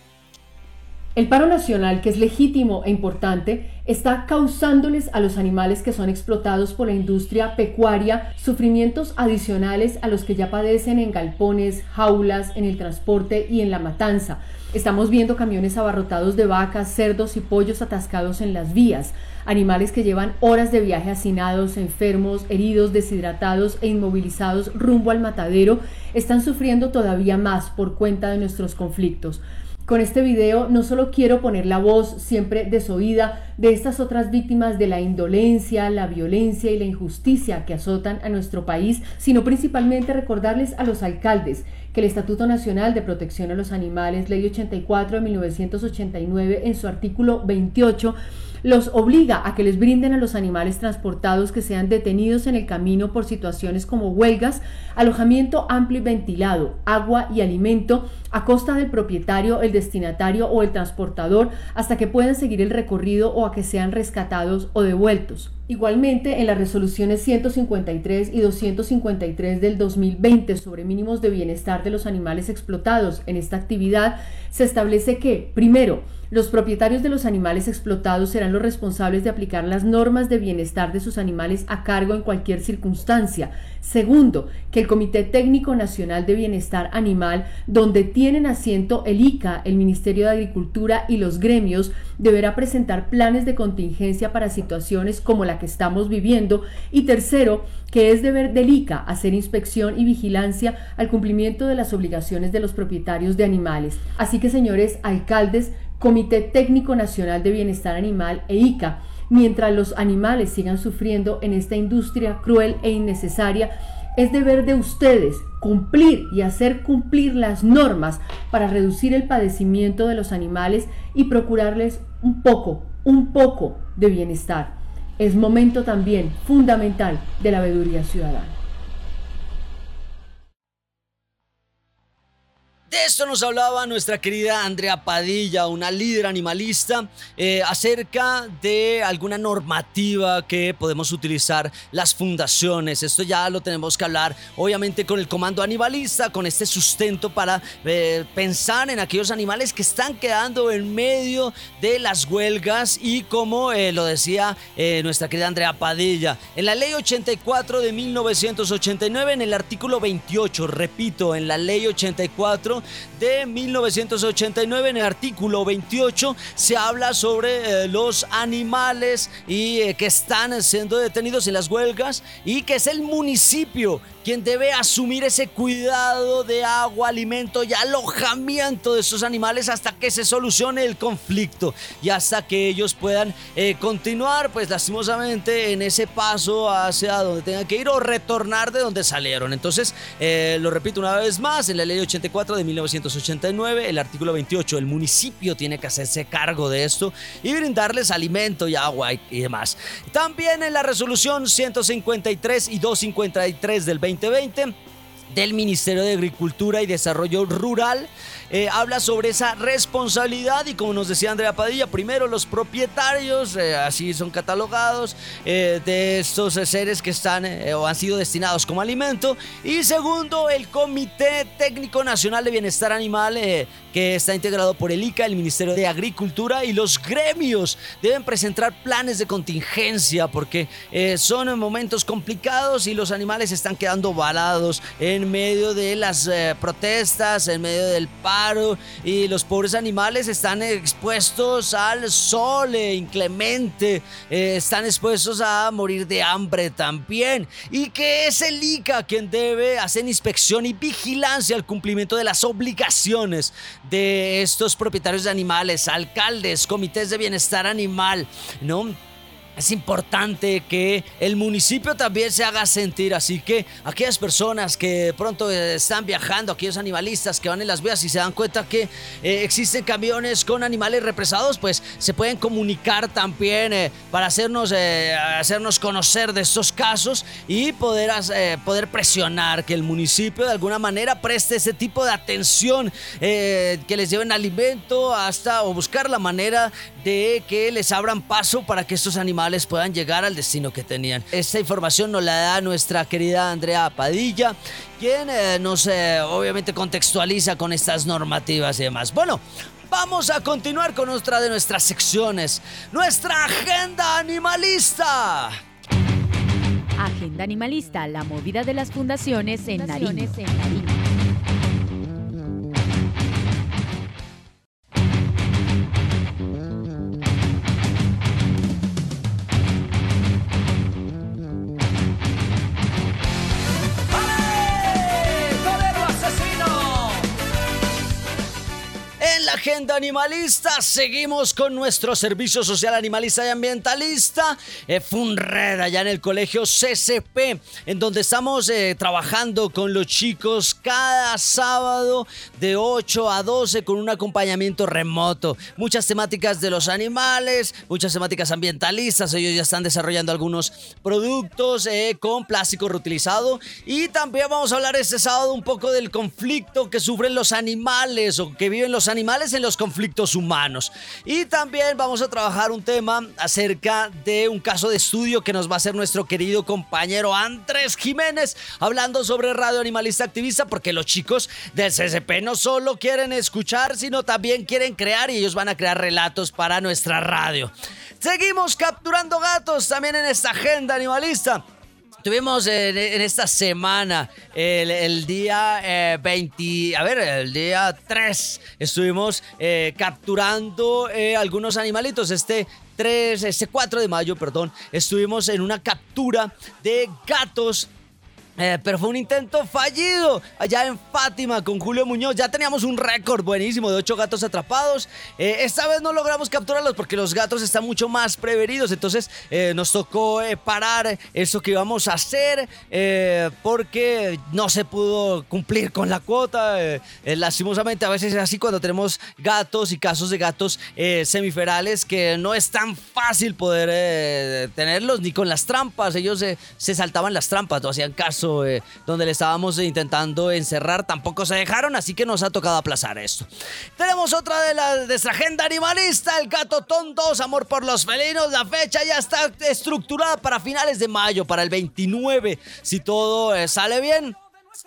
El paro nacional, que es legítimo e importante, está causándoles a los animales que son explotados por la industria pecuaria sufrimientos adicionales a los que ya padecen en galpones, jaulas, en el transporte y en la matanza. Estamos viendo camiones abarrotados de vacas, cerdos y pollos atascados en las vías, animales que llevan horas de viaje hacinados, enfermos, heridos, deshidratados e inmovilizados rumbo al matadero, están sufriendo todavía más por cuenta de nuestros conflictos. Con este video no solo quiero poner la voz siempre desoída de estas otras víctimas de la indolencia, la violencia y la injusticia que azotan a nuestro país, sino principalmente recordarles a los alcaldes que el Estatuto Nacional de Protección a los Animales, Ley 84 de 1989, en su artículo 28, los obliga a que les brinden a los animales transportados que sean detenidos en el camino por situaciones como huelgas, alojamiento amplio y ventilado, agua y alimento a costa del propietario, el destinatario o el transportador hasta que puedan seguir el recorrido o a que sean rescatados o devueltos. Igualmente, en las resoluciones 153 y 253 del 2020 sobre mínimos de bienestar de los animales explotados en esta actividad, se establece que, primero, los propietarios de los animales explotados serán los responsables de aplicar las normas de bienestar de sus animales a cargo en cualquier circunstancia. Segundo, que el Comité Técnico Nacional de Bienestar Animal, donde tienen asiento el ICA, el Ministerio de Agricultura y los gremios, deberá presentar planes de contingencia para situaciones como la que estamos viviendo. Y tercero, que es deber del ICA hacer inspección y vigilancia al cumplimiento de las obligaciones de los propietarios de animales. Así que, señores alcaldes, Comité Técnico Nacional de Bienestar Animal e ICA, mientras los animales sigan sufriendo en esta industria cruel e innecesaria, es deber de ustedes cumplir y hacer cumplir las normas para reducir el padecimiento de los animales y procurarles un poco, un poco de bienestar. Es momento también fundamental de la veeduría ciudadana. De esto nos hablaba nuestra querida Andrea Padilla, una líder animalista, eh, acerca de alguna normativa que podemos utilizar las fundaciones. Esto ya lo tenemos que hablar, obviamente, con el comando animalista, con este sustento para eh, pensar en aquellos animales que están quedando en medio de las huelgas y como eh, lo decía nuestra querida Andrea Padilla, en la ley 84 de 1989, en el artículo 28, repito, en la ley 84, de 1989. En el artículo 28 se habla sobre eh, los animales y eh, que están siendo detenidos en las huelgas y que es el municipio quien debe asumir ese cuidado de agua, alimento y alojamiento de esos animales hasta que se solucione el conflicto y hasta que ellos puedan eh, continuar, pues lastimosamente, en ese paso hacia donde tengan que ir o retornar de donde salieron. Entonces, lo repito una vez más, en la ley 84 de 1989, el artículo 28, el municipio tiene que hacerse cargo de esto y brindarles alimento y agua y, demás. También en la resolución 153 y 253 del 20 2020 del Ministerio de Agricultura y Desarrollo Rural eh, habla sobre esa responsabilidad y como nos decía Andrea Padilla, primero los propietarios, eh, así son catalogados, eh, de estos seres que están o han sido destinados como alimento. Y segundo el Comité Técnico Nacional de Bienestar Animal que está integrado por el ICA, el Ministerio de Agricultura y los gremios deben presentar planes de contingencia porque son momentos complicados y los animales están quedando balados en medio de las protestas, en medio del paro y los pobres animales están expuestos al sol inclemente, eh, están expuestos a morir de hambre también y que es el ICA quien debe hacer inspección y vigilancia al cumplimiento de las obligaciones de estos propietarios de animales, alcaldes, comités de bienestar animal, ¿no? Es importante que el municipio también se haga sentir, así que aquellas personas que pronto están viajando, aquellos animalistas que van en las vías y se dan cuenta que eh, existen camiones con animales represados, pues se pueden comunicar también eh, para hacernos, eh, hacernos conocer de estos casos y poder, poder presionar que el municipio de alguna manera preste ese tipo de atención, que les lleven alimento hasta o buscar la manera de que les abran paso para que estos animales puedan llegar al destino que tenían. Esta información nos la da nuestra querida Andrea Padilla, quien eh, nos eh, obviamente contextualiza con estas normativas y demás. Bueno, vamos a continuar con otra de nuestras secciones, nuestra agenda animalista. Agenda Animalista, la movida de las fundaciones en Nariño. agenda animalista, seguimos con nuestro servicio social animalista y ambientalista, eh, FUNRED, allá en el colegio CCP, en donde estamos eh, trabajando con los chicos cada sábado de 8 a 12 con un acompañamiento remoto. Muchas temáticas de los animales, muchas temáticas ambientalistas, ellos ya están desarrollando algunos productos eh, con plástico reutilizado. Y también vamos a hablar este sábado un poco del conflicto que sufren los animales o que viven los animales en los conflictos humanos. Y también vamos a trabajar un tema acerca de un caso de estudio que nos va a hacer nuestro querido compañero Andrés Jiménez, hablando sobre Radio Animalista Activista, porque los chicos del CCP no solo quieren escuchar, sino también quieren crear y ellos van a crear relatos para nuestra radio. Seguimos capturando gatos también en esta agenda animalista. Tuvimos en, esta semana, el, día 20, eh, a ver, el día 3, estuvimos eh, capturando eh, algunos animalitos. Este 3, este 4 de mayo, perdón, estuvimos en una captura de gatos eh, pero fue un intento fallido allá en Fátima con Julio Muñoz. Ya teníamos un récord buenísimo de ocho gatos atrapados. Eh, esta vez no logramos capturarlos porque los gatos están mucho más prevenidos. Entonces eh, nos tocó parar eso que íbamos a hacer porque no se pudo cumplir con la cuota. lastimosamente a veces es así cuando tenemos gatos y casos de gatos semiferales que no es tan fácil poder tenerlos ni con las trampas. Ellos se saltaban las trampas, no hacían caso eh, donde le estábamos intentando encerrar, tampoco se dejaron, así que nos ha tocado aplazar esto. Tenemos otra de, la, nuestra agenda animalista, el Gato Tonto, Amor por los Felinos. La fecha ya está estructurada para finales de mayo, para el 29, si todo eh, sale bien.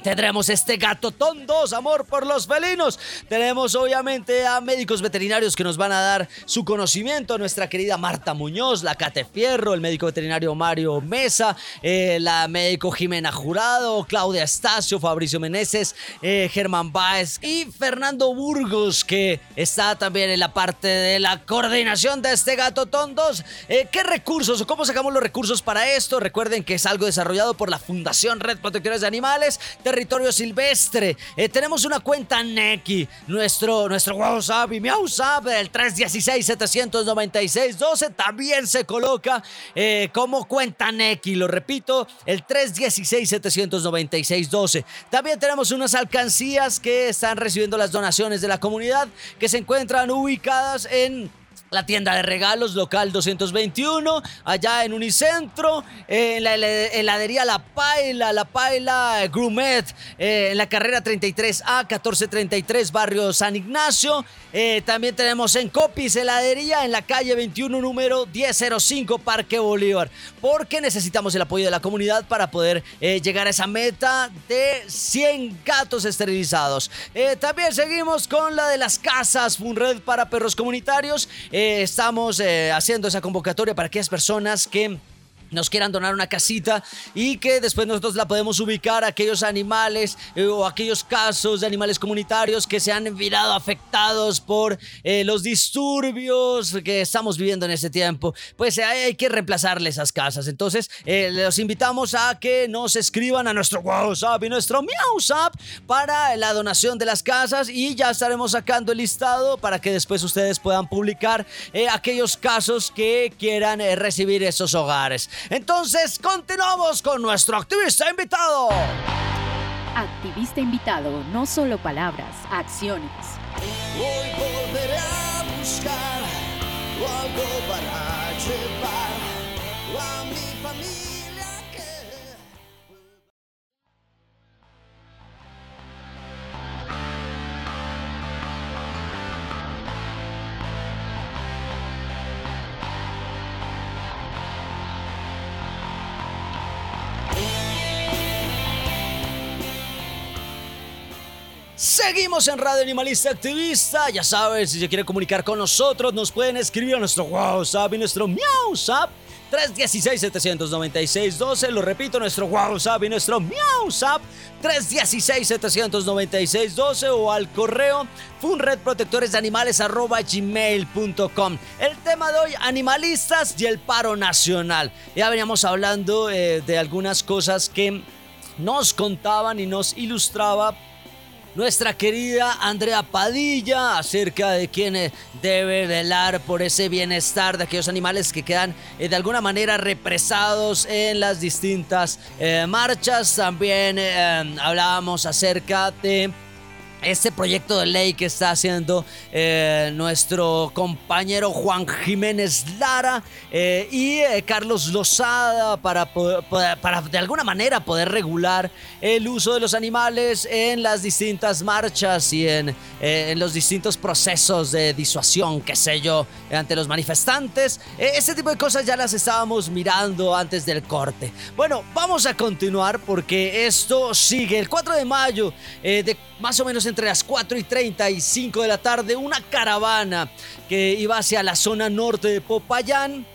Tendremos este gato tondos, amor por los felinos. Tenemos obviamente a médicos veterinarios que nos van a dar su conocimiento. Nuestra querida Marta Muñoz, la Cate Fierro, el médico veterinario Mario Mesa, eh, la médico Jimena Jurado, Claudia Estacio, Fabricio Meneses, eh, Germán Báez y Fernando Burgos, que está también en la parte de la coordinación de este gato tondos. Eh, ¿Qué recursos o cómo sacamos los recursos para esto? Recuerden que es algo desarrollado por la Fundación Red Protectores de Animales territorio silvestre. Eh, tenemos una cuenta Neki, nuestro, nuestro WhatsApp y mi WhatsApp, el 316-796-12, también se coloca eh, como cuenta Neki. Lo repito, el 316-796-12. También tenemos unas alcancías que están recibiendo las donaciones de la comunidad que se encuentran ubicadas en la tienda de regalos local 221, allá en Unicentro, en la heladería La Paila, La Paila Grumet, eh, en la carrera 33A, 1433, barrio San Ignacio. Eh, también tenemos en Copis heladería en la calle 21, número 1005, Parque Bolívar, porque necesitamos el apoyo de la comunidad para poder eh, llegar a esa meta de 100 gatos esterilizados. también seguimos con la de las casas, Funred para perros comunitarios estamos eh, haciendo esa convocatoria para aquellas personas que nos quieran donar una casita y que después nosotros la podemos ubicar a aquellos animales eh, o aquellos casos de animales comunitarios que se han virado afectados por eh, los disturbios que estamos viviendo en este tiempo. Pues hay, que reemplazarle esas casas. Entonces, eh, los invitamos a que nos escriban a nuestro WhatsApp y nuestro MiauSap para la donación de las casas y ya estaremos sacando el listado para que después ustedes puedan publicar aquellos casos que quieran recibir esos hogares. Entonces, continuamos con nuestro activista invitado. Activista invitado, no solo palabras, acciones. Hoy volveré a buscar algo Seguimos en Radio Animalista Activista. Ya sabes, si se quiere comunicar con nosotros, nos pueden escribir a nuestro WhatsApp y nuestro MiauSap 316-796-12. Lo repito, nuestro WhatsApp y nuestro MiauSap 316-796-12 o al correo funredprotectoresdeanimales.gmail.com El tema de hoy, animalistas y el paro nacional. Ya veníamos hablando eh, de algunas cosas que nos contaban y nos ilustraba nuestra querida Andrea Padilla acerca de quién eh, debe velar por ese bienestar de aquellos animales que quedan eh, de alguna manera represados en las distintas eh, marchas. También hablábamos acerca de este proyecto de ley que está haciendo eh, nuestro compañero Juan Jiménez Lara eh, y eh, Carlos Lozada para, para de alguna manera poder regular el uso de los animales en las distintas marchas y en, en los distintos procesos de disuasión, qué sé yo, ante los manifestantes. ese tipo de cosas ya las estábamos mirando antes del corte. Bueno, vamos a continuar porque esto sigue el 4 de mayo de más o menos entre las 4 y 35 de la tarde, una caravana que iba hacia la zona norte de Popayán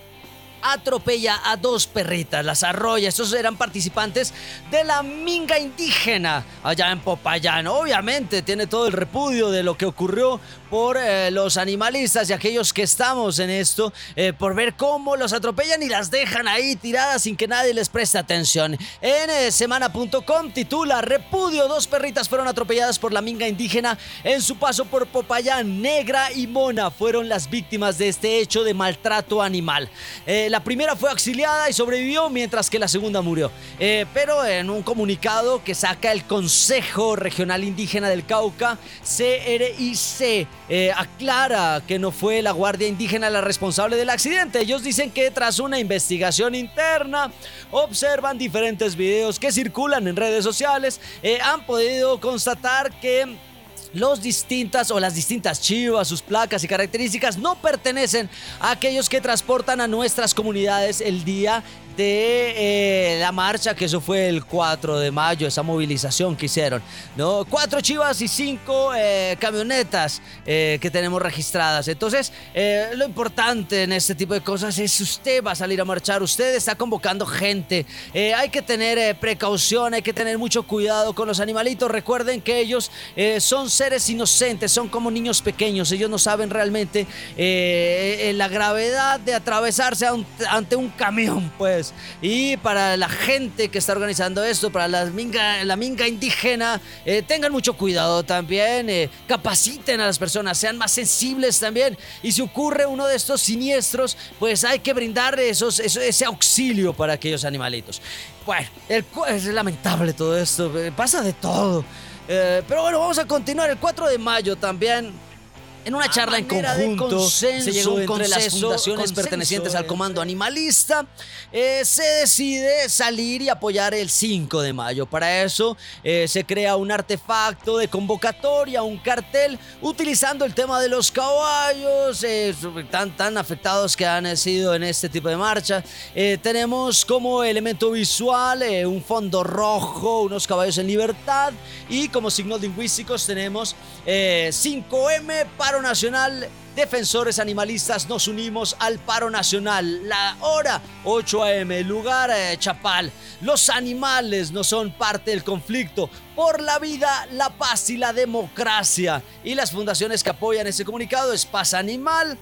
atropella a dos perritas, las arrolla. Estos eran participantes de la minga indígena allá en Popayán. Obviamente tiene todo el repudio de lo que ocurrió por eh, los animalistas y aquellos que estamos en esto, eh, por ver cómo los atropellan y las dejan ahí tiradas sin que nadie les preste atención. En eh, semana.com titula Repudio, dos perritas fueron atropelladas por la minga indígena en su paso por Popayán. Negra y Mona fueron las víctimas de este hecho de maltrato animal. la primera fue auxiliada y sobrevivió mientras que la segunda murió. pero en un comunicado que saca el Consejo Regional Indígena del Cauca, CRIC, eh, aclara que no fue la Guardia Indígena la responsable del accidente. Ellos dicen que tras una investigación interna, observan diferentes videos que circulan en redes sociales, eh, han podido constatar que los distintas o las distintas chivas, sus placas y características no pertenecen a aquellos que transportan a nuestras comunidades el día de eh, la marcha, que eso fue el 4 de mayo, esa movilización que hicieron. ¿no? Cuatro chivas y cinco eh, camionetas eh, que tenemos registradas. Entonces, lo importante en este tipo de cosas es usted va a salir a marchar, usted está convocando gente. hay que tener precaución, hay que tener mucho cuidado con los animalitos. Recuerden que ellos son seres inocentes, son como niños pequeños. Ellos no saben realmente la gravedad de atravesarse ante un camión, pues. Y para la gente que está organizando esto, para la minga, la minga indígena, eh, tengan mucho cuidado también, eh, capaciten a las personas, sean más sensibles también. Y si ocurre uno de estos siniestros, pues hay que brindar esos, ese auxilio para aquellos animalitos. Bueno, es lamentable todo esto, eh, pasa de todo. pero bueno, vamos a continuar el 4 de mayo también en una charla en conjunto se llegó entre las fundaciones pertenecientes al Comando Animalista. Eh, se decide salir y apoyar el 5 de mayo. Para eso eh, se crea un artefacto de convocatoria, un cartel, utilizando el tema de los caballos, eh, tan, tan afectados que han sido en este tipo de marcha. tenemos como elemento visual un fondo rojo, unos caballos en libertad y como signos lingüísticos tenemos 5M para paro nacional, defensores animalistas nos unimos al paro nacional. La hora 8 a.m., lugar eh, Chapal. Los animales no son parte del conflicto. Por la vida, la paz y la democracia. Y las fundaciones que apoyan ese comunicado es Paz Animal,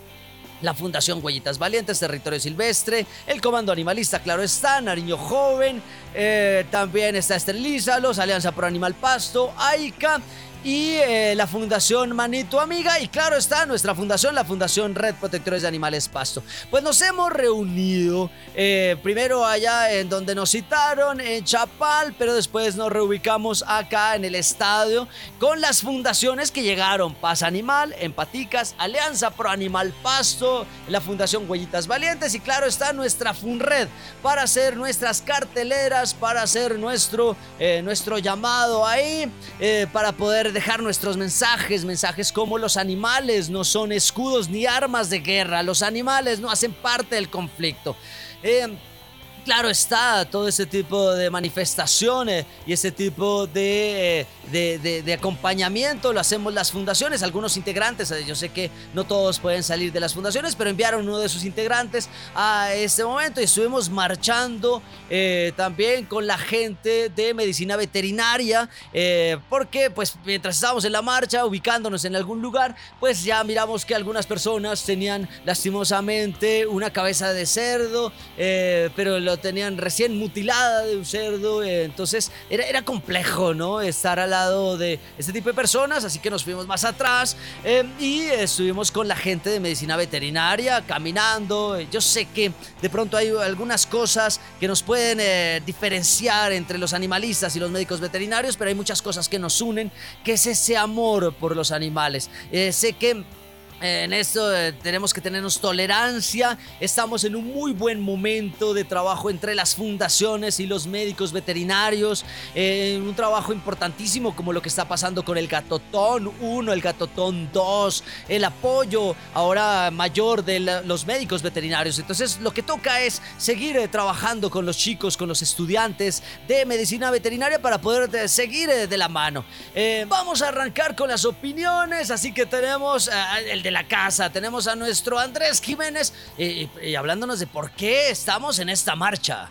la Fundación Huellitas Valientes, Territorio Silvestre, el Comando Animalista, claro está, Nariño Joven, eh, también está Esterilízalos, Alianza por Animal Pasto, AICA y eh, la Fundación Manito Amiga y claro está nuestra fundación, la Fundación Red Protectores de Animales Pasto. Pues nos hemos reunido eh, primero allá en donde nos citaron, en Chapal, pero después nos reubicamos acá en el estadio con las fundaciones que llegaron, Paz Animal, Empaticas, Alianza Pro Animal Pasto, la Fundación Huellitas Valientes y claro está nuestra FunRed para hacer nuestras carteleras, para hacer nuestro, eh, nuestro llamado ahí, para poder dejar nuestros mensajes, mensajes como los animales no son escudos ni armas de guerra, los animales no hacen parte del conflicto. Eh, claro está, todo ese tipo de manifestaciones y ese tipo de, de, acompañamiento. Lo hacemos las fundaciones, algunos integrantes, yo sé que no todos pueden salir de las fundaciones, pero enviaron uno de sus integrantes a este momento y estuvimos marchando eh, también con la gente de medicina veterinaria, eh, porque pues mientras estábamos en la marcha, ubicándonos en algún lugar, pues ya miramos que algunas personas tenían lastimosamente una cabeza de cerdo, eh, pero lo tenían recién mutilada de un cerdo, eh, entonces era, era complejo, ¿no? Estar al lado de este tipo de personas, así que nos fuimos más atrás eh, y estuvimos con la gente de medicina veterinaria caminando. Yo sé que de pronto hay algunas cosas que nos pueden eh, diferenciar entre los animalistas y los médicos veterinarios, pero hay muchas cosas que nos unen, que es ese amor por los animales. sé que en esto eh, tenemos que tenernos tolerancia. Estamos en un muy buen momento de trabajo entre las fundaciones y los médicos veterinarios. Eh, un trabajo importantísimo como lo que está pasando con el Gatotón 1, el Gatotón 2, el apoyo ahora mayor de los médicos veterinarios. Entonces lo que toca es seguir eh, trabajando con los chicos, con los estudiantes de medicina veterinaria para poder seguir de la mano. vamos a arrancar con las opiniones, así que tenemos el la casa. Tenemos a nuestro Andrés Jiménez y, y hablándonos de por qué estamos en esta marcha.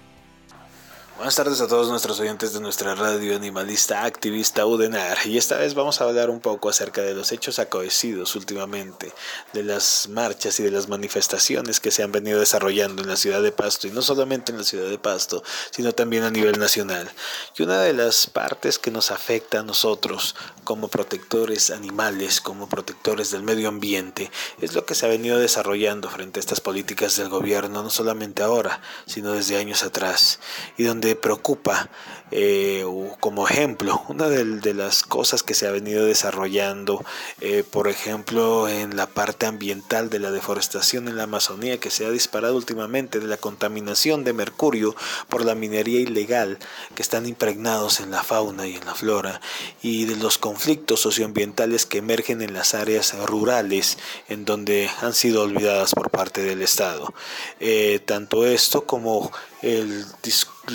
Buenas tardes a todos nuestros oyentes de nuestra radio animalista activista UDENAR y esta vez vamos a hablar un poco acerca de los hechos acontecidos últimamente, de las marchas y de las manifestaciones que se han venido desarrollando en la ciudad de Pasto y no solamente en la ciudad de Pasto, sino también a nivel nacional. Y una de las partes que nos afecta a nosotros como protectores animales, como protectores del medio ambiente, es lo que se ha venido desarrollando frente a estas políticas del gobierno, no solamente ahora, sino desde años atrás, y donde preocupa eh, como ejemplo, una de, las cosas que se ha venido desarrollando, eh, por ejemplo, en la parte ambiental de la deforestación en la Amazonía, que se ha disparado últimamente, de la contaminación de mercurio por la minería ilegal, que están impregnados en la fauna y en la flora, y de los conflictos socioambientales que emergen en las áreas rurales, en donde han sido olvidadas por parte del Estado. Eh, tanto esto como el,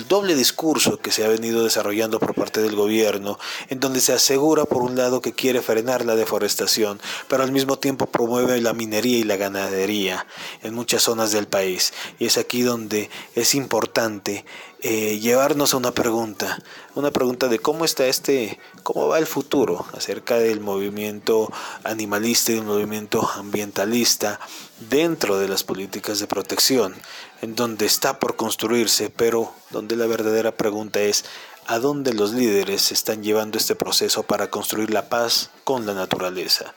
doble discurso que se ha venido desarrollando por parte del gobierno, en donde se asegura por un lado que quiere frenar la deforestación, pero al mismo tiempo promueve la minería y la ganadería en muchas zonas del país. Y es aquí donde es importante eh, llevarnos a una pregunta, una pregunta de cómo está este, cómo va el futuro acerca del movimiento animalista y del movimiento ambientalista dentro de las políticas de protección, en donde está por construirse, pero donde la verdadera pregunta es a dónde los líderes están llevando este proceso para construir la paz con la naturaleza.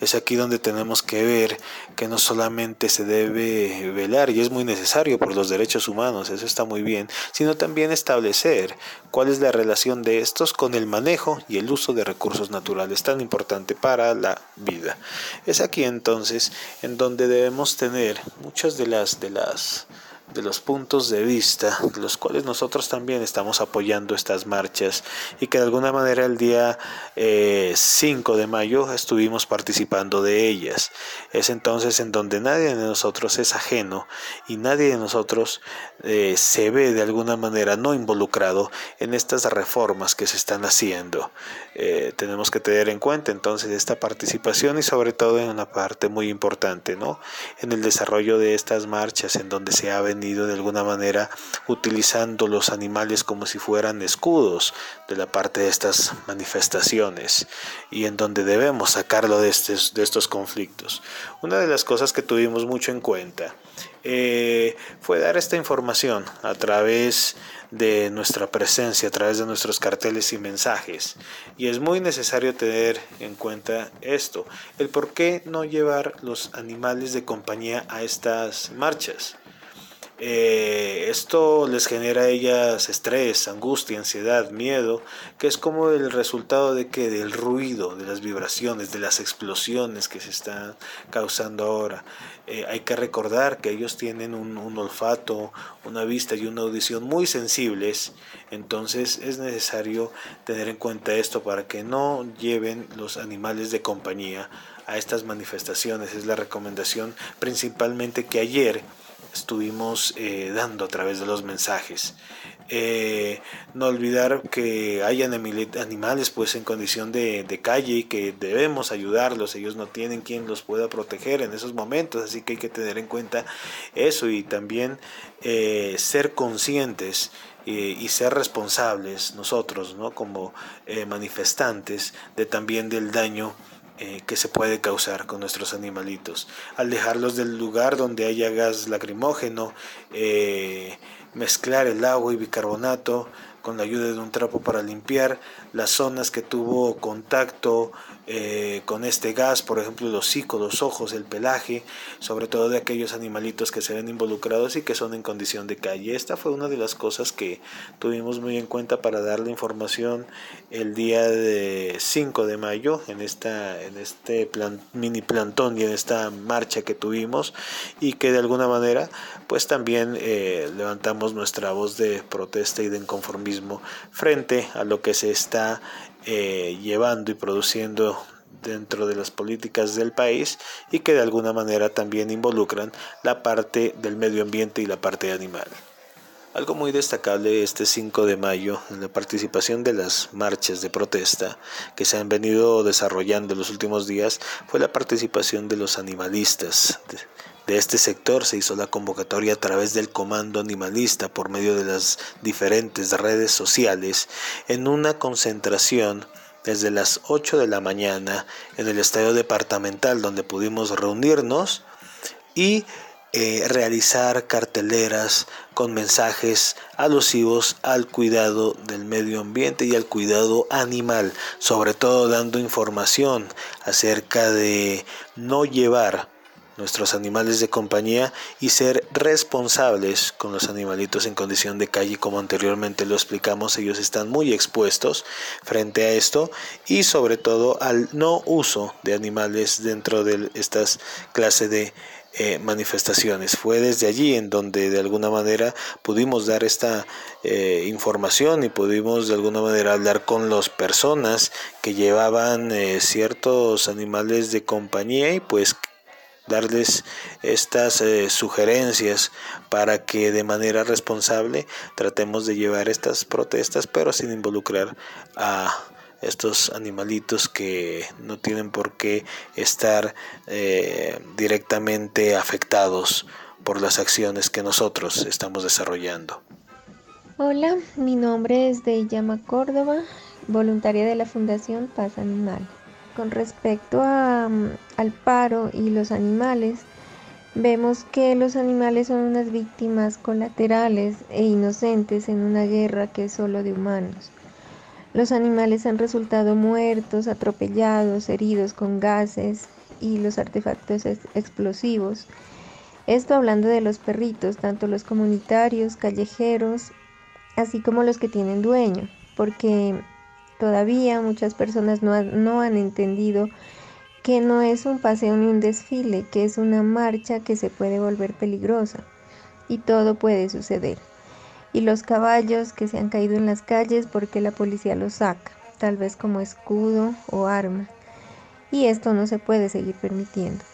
Es aquí donde tenemos que ver que no solamente se debe velar, y es muy necesario por los derechos humanos, eso está muy bien, sino también establecer cuál es la relación de estos con el manejo y el uso de recursos naturales tan importante para la vida. Es aquí entonces en donde debemos tener muchas de las de las de los puntos de vista, de los cuales nosotros también estamos apoyando estas marchas y que de alguna manera el día 5 eh, de mayo estuvimos participando de ellas. Es entonces en donde nadie de nosotros es ajeno y nadie de nosotros eh, se ve de alguna manera no involucrado en estas reformas que se están haciendo. Eh, tenemos que tener en cuenta entonces esta participación y sobre todo en una parte muy importante, ¿no? En el desarrollo de estas marchas en donde se ha venido de alguna manera utilizando los animales como si fueran escudos de la parte de estas manifestaciones y en donde debemos sacarlo de estos, de estos conflictos. Una de las cosas que tuvimos mucho en cuenta eh, fue dar esta información a través de nuestra presencia, a través de nuestros carteles y mensajes. Y es muy necesario tener en cuenta esto, el por qué no llevar los animales de compañía a estas marchas. Eh, esto les genera a ellas estrés, angustia, ansiedad, miedo, que es como el resultado de que del ruido, de las vibraciones, de las explosiones que se están causando ahora. Eh, hay que recordar que ellos tienen un, un, olfato, una vista y una audición muy sensibles, entonces es necesario tener en cuenta esto para que no lleven los animales de compañía a estas manifestaciones. Es la recomendación principalmente que ayer estuvimos eh, dando a través de los mensajes. Eh, no olvidar que hayan animales pues en condición de, calle y que debemos ayudarlos, ellos no tienen quien los pueda proteger en esos momentos, así que hay que tener en cuenta eso y también eh, ser conscientes y ser responsables nosotros ¿no? como manifestantes de también del daño eh, que se puede causar con nuestros animalitos. Al dejarlos del lugar donde haya gas lacrimógeno, eh, mezclar el agua y bicarbonato con la ayuda de un trapo para limpiar las zonas que tuvo contacto eh, con este gas, por ejemplo los hocico, los ojos, el pelaje, sobre todo de aquellos animalitos que se ven involucrados y que son en condición de calle. Esta fue una de las cosas que tuvimos muy en cuenta para darle información el día de 5 de mayo en, este mini plantón y en esta marcha que tuvimos y que de alguna manera pues también eh, levantamos nuestra voz de protesta y de inconformismo frente a lo que se está eh, llevando y produciendo dentro de las políticas del país y que de alguna manera también involucran la parte del medio ambiente y la parte animal. Algo muy destacable este 5 de mayo en la participación de las marchas de protesta que se han venido desarrollando en los últimos días fue la participación de los animalistas. De este sector se hizo la convocatoria a través del Comando Animalista por medio de las diferentes redes sociales en una concentración desde las 8 de la mañana en el estadio departamental donde pudimos reunirnos y eh, realizar carteleras con mensajes alusivos al cuidado del medio ambiente y al cuidado animal, sobre todo dando información acerca de no llevar nuestros animales de compañía y ser responsables con los animalitos en condición de calle como anteriormente lo explicamos ellos están muy expuestos frente a esto y sobre todo al no uso de animales dentro de estas clases de eh, manifestaciones. Fue desde allí en donde de alguna manera pudimos dar esta eh, información y pudimos de alguna manera hablar con las personas que llevaban eh, ciertos animales de compañía y pues darles estas eh, sugerencias para que de manera responsable tratemos de llevar estas protestas pero sin involucrar a estos animalitos que no tienen por qué estar eh, directamente afectados por las acciones que nosotros estamos desarrollando. Hola, mi nombre es Deyama Córdoba, voluntaria de la Fundación Paz Animal. Con respecto mm, al paro y los animales, vemos que los animales son unas víctimas colaterales e inocentes en una guerra que es solo de humanos. Los animales han resultado muertos, atropellados, heridos con gases y los artefactos explosivos. Esto hablando de los perritos, tanto los comunitarios, callejeros, así como los que tienen dueño, porque Todavía muchas personas no, han entendido que no es un paseo ni un desfile, que es una marcha que se puede volver peligrosa y todo puede suceder. Y los caballos que se han caído en las calles porque la policía los saca, tal vez como escudo o arma. Y esto no se puede seguir permitiendo.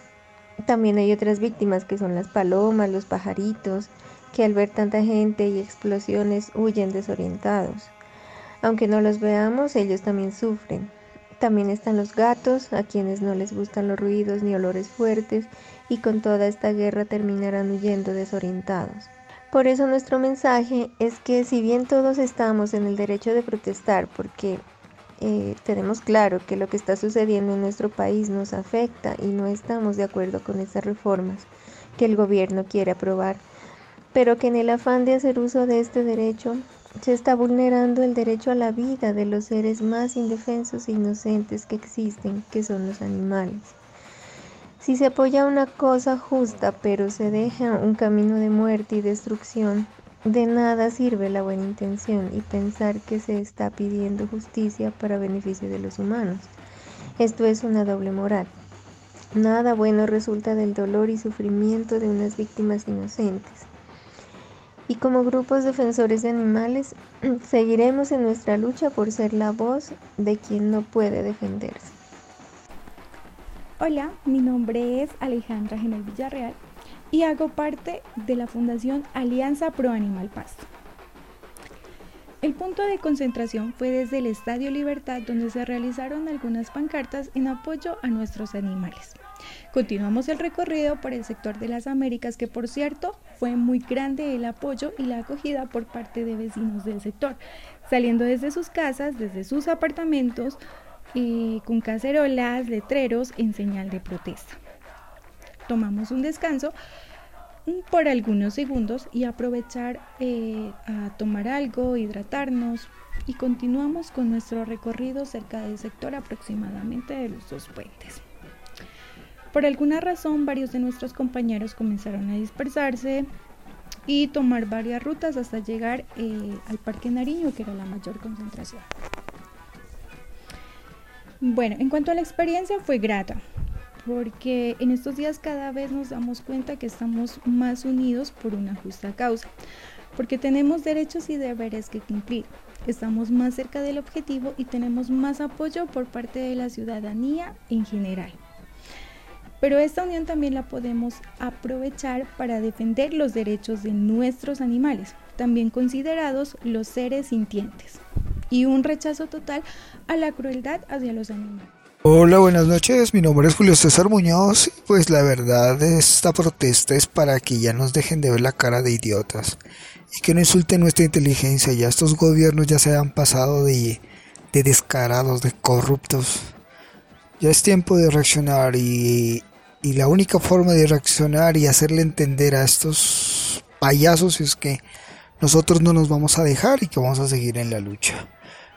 También hay otras víctimas que son las palomas, los pajaritos, que al ver tanta gente y explosiones huyen desorientados. Aunque no los veamos, ellos también sufren. También están los gatos, a quienes no les gustan los ruidos ni olores fuertes y con toda esta guerra terminarán huyendo desorientados. Por eso nuestro mensaje es que si bien todos estamos en el derecho de protestar, porque eh, tenemos claro que lo que está sucediendo en nuestro país nos afecta y no estamos de acuerdo con estas reformas que el gobierno quiere aprobar, pero que en el afán de hacer uso de este derecho se está vulnerando el derecho a la vida de los seres más indefensos e inocentes que existen, que son los animales. Si se apoya una cosa justa, pero se deja un camino de muerte y destrucción, de nada sirve la buena intención y pensar que se está pidiendo justicia para beneficio de los humanos. Esto es una doble moral. Nada bueno resulta del dolor y sufrimiento de unas víctimas inocentes y como grupos defensores de animales seguiremos en nuestra lucha por ser la voz de quien no puede defenderse. Hola, mi nombre es Alejandra Genel Villarreal y hago parte de la Fundación Alianza Pro Animal Pasto. El punto de concentración fue desde el Estadio Libertad donde se realizaron algunas pancartas en apoyo a nuestros animales. Continuamos el recorrido por el sector de las Américas, que por cierto fue muy grande el apoyo y la acogida por parte de vecinos del sector, saliendo desde sus casas, desde sus apartamentos, eh, con cacerolas, letreros en señal de protesta. Tomamos un descanso por algunos segundos y aprovechar eh, a tomar algo, hidratarnos y continuamos con nuestro recorrido cerca del sector aproximadamente de los dos puentes. Por alguna razón varios de nuestros compañeros comenzaron a dispersarse y tomar varias rutas hasta llegar eh, al Parque Nariño, que era la mayor concentración. Bueno, en cuanto a la experiencia fue grata, porque en estos días cada vez nos damos cuenta que estamos más unidos por una justa causa, porque tenemos derechos y deberes que cumplir, estamos más cerca del objetivo y tenemos más apoyo por parte de la ciudadanía en general. Pero esta unión también la podemos aprovechar para defender los derechos de nuestros animales, también considerados los seres sintientes, y un rechazo total a la crueldad hacia los animales. Hola, buenas noches. Mi nombre es Julio César Muñoz. Pues la verdad, esta protesta es para que ya nos dejen de ver la cara de idiotas y que no insulten nuestra inteligencia. Ya estos gobiernos ya se han pasado de, de descarados, de corruptos. Ya es tiempo de reaccionar y, y la única forma de reaccionar y hacerle entender a estos payasos es que nosotros no nos vamos a dejar y que vamos a seguir en la lucha.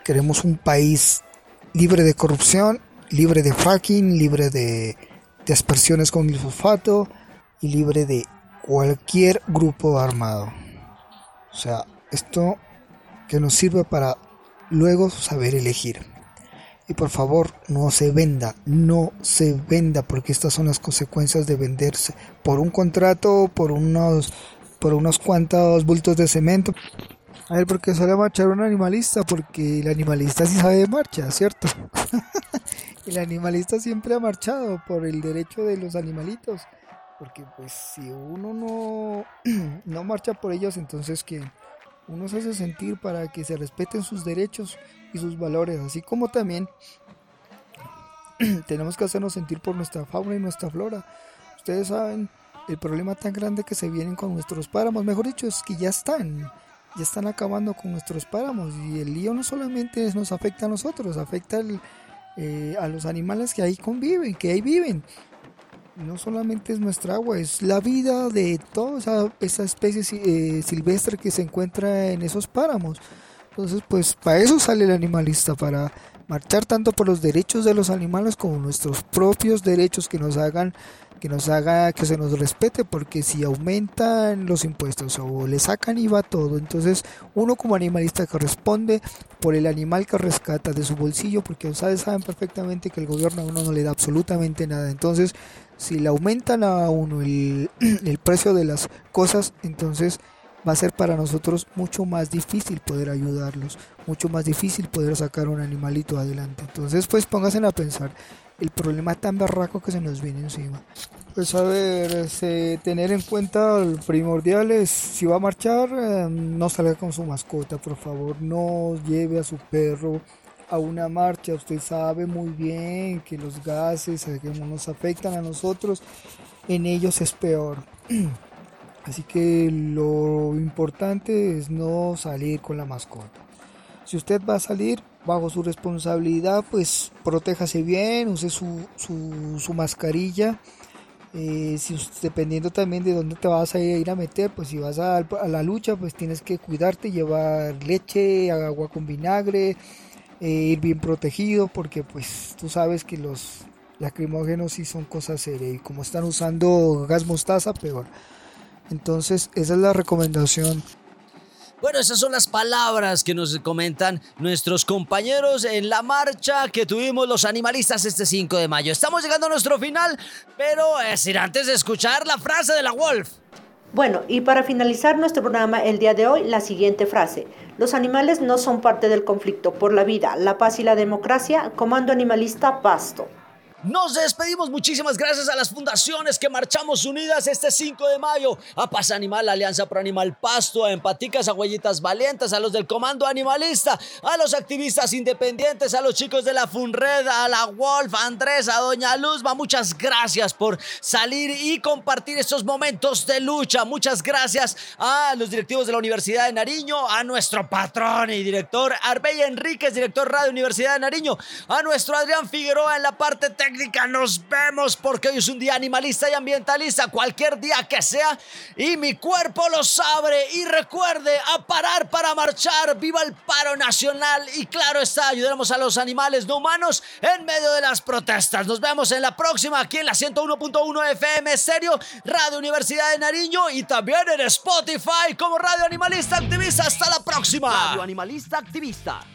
Queremos un país libre de corrupción libre de fracking, libre de, aspersiones con glifosato y libre de cualquier grupo armado. O sea, esto que nos sirve para luego saber elegir. Y por favor, no se venda, no se venda, porque estas son las consecuencias de venderse por un contrato, por unos, por unos cuantos bultos de cemento. A ver, ¿por qué sale a marchar un animalista? Porque el animalista sí sabe de marcha, ¿cierto? el animalista siempre ha marchado por el derecho de los animalitos. Porque pues si uno no, no marcha por ellos, entonces que uno se hace sentir para que se respeten sus derechos y sus valores, así como también tenemos que hacernos sentir por nuestra fauna y nuestra flora. Ustedes saben el problema tan grande que se vienen con nuestros páramos, mejor dicho, es que ya están, ya están acabando con nuestros páramos y el lío no solamente nos afecta a nosotros, afecta eh, a los animales que ahí conviven, que ahí viven. No solamente es nuestra agua, es la vida de toda esa, esa especie eh, silvestre que se encuentra en esos páramos. Entonces, pues para eso sale el animalista, para marchar tanto por los derechos de los animales como nuestros propios derechos que nos hagan que nos haga que se nos respete porque si aumentan los impuestos o le sacan IVA todo entonces uno como animalista que responde por el animal que rescata de su bolsillo porque ustedes saben perfectamente que el gobierno a uno no le da absolutamente nada. Entonces si le aumentan a uno el, el precio de las cosas entonces va a ser para nosotros mucho más difícil poder ayudarlos, mucho más difícil poder sacar un animalito adelante. Entonces, pues pónganse a pensar el problema tan barraco que se nos viene encima. Pues a ver, este, tener en cuenta el primordial es si va a marchar, em, no salga con su mascota, por favor, no lleve a su perro a una marcha. Usted sabe muy bien que los gases que nos afectan a nosotros, en ellos es peor. Así que lo importante es no salir con la mascota. Si usted va a salir bajo su responsabilidad, pues protéjase bien, use su, su, mascarilla. Eh, si dependiendo también de dónde te vas a ir a meter, pues si vas a, la lucha, pues tienes que cuidarte, llevar leche, agua con vinagre, eh, ir bien protegido, porque pues tú sabes que los lacrimógenos sí son cosas serias y como están usando gas mostaza, peor. Entonces, esa es la recomendación. Bueno, esas son las palabras que nos comentan nuestros compañeros en la marcha que tuvimos los animalistas este 5 de mayo. Estamos llegando a nuestro final, pero es ir antes de escuchar la frase de la Wolf. Bueno, y para finalizar nuestro programa el día de hoy, la siguiente frase. Los animales no son parte del conflicto por la vida, la paz y la democracia. Comando Animalista Pasto. Nos despedimos. Muchísimas gracias a las fundaciones que marchamos unidas este 5 de mayo. A Paz Animal, Alianza Pro Animal Pasto, a Empaticas, a Huellitas Valientes, a los del Comando Animalista, a los activistas independientes, a los chicos de la Funred, a la Wolf, a Andrés, a Doña Luzma. Muchas gracias por salir y compartir estos momentos de lucha. Muchas gracias a los directivos de la Universidad de Nariño, a nuestro patrón y director Arbey Enríquez, director Radio Universidad de Nariño, a nuestro Adrián Figueroa en la parte técnica. Nos vemos porque hoy es un día animalista y ambientalista, cualquier día que sea. Y mi cuerpo lo sabe. Y recuerde, a parar para marchar. Viva el paro nacional. Y claro está, ayudaremos a los animales no humanos en medio de las protestas. Nos vemos en la próxima aquí en la 101.1 FM Serio, Radio Universidad de Nariño y también en Spotify como Radio Animalista Activista. Hasta la próxima. Radio Animalista Activista.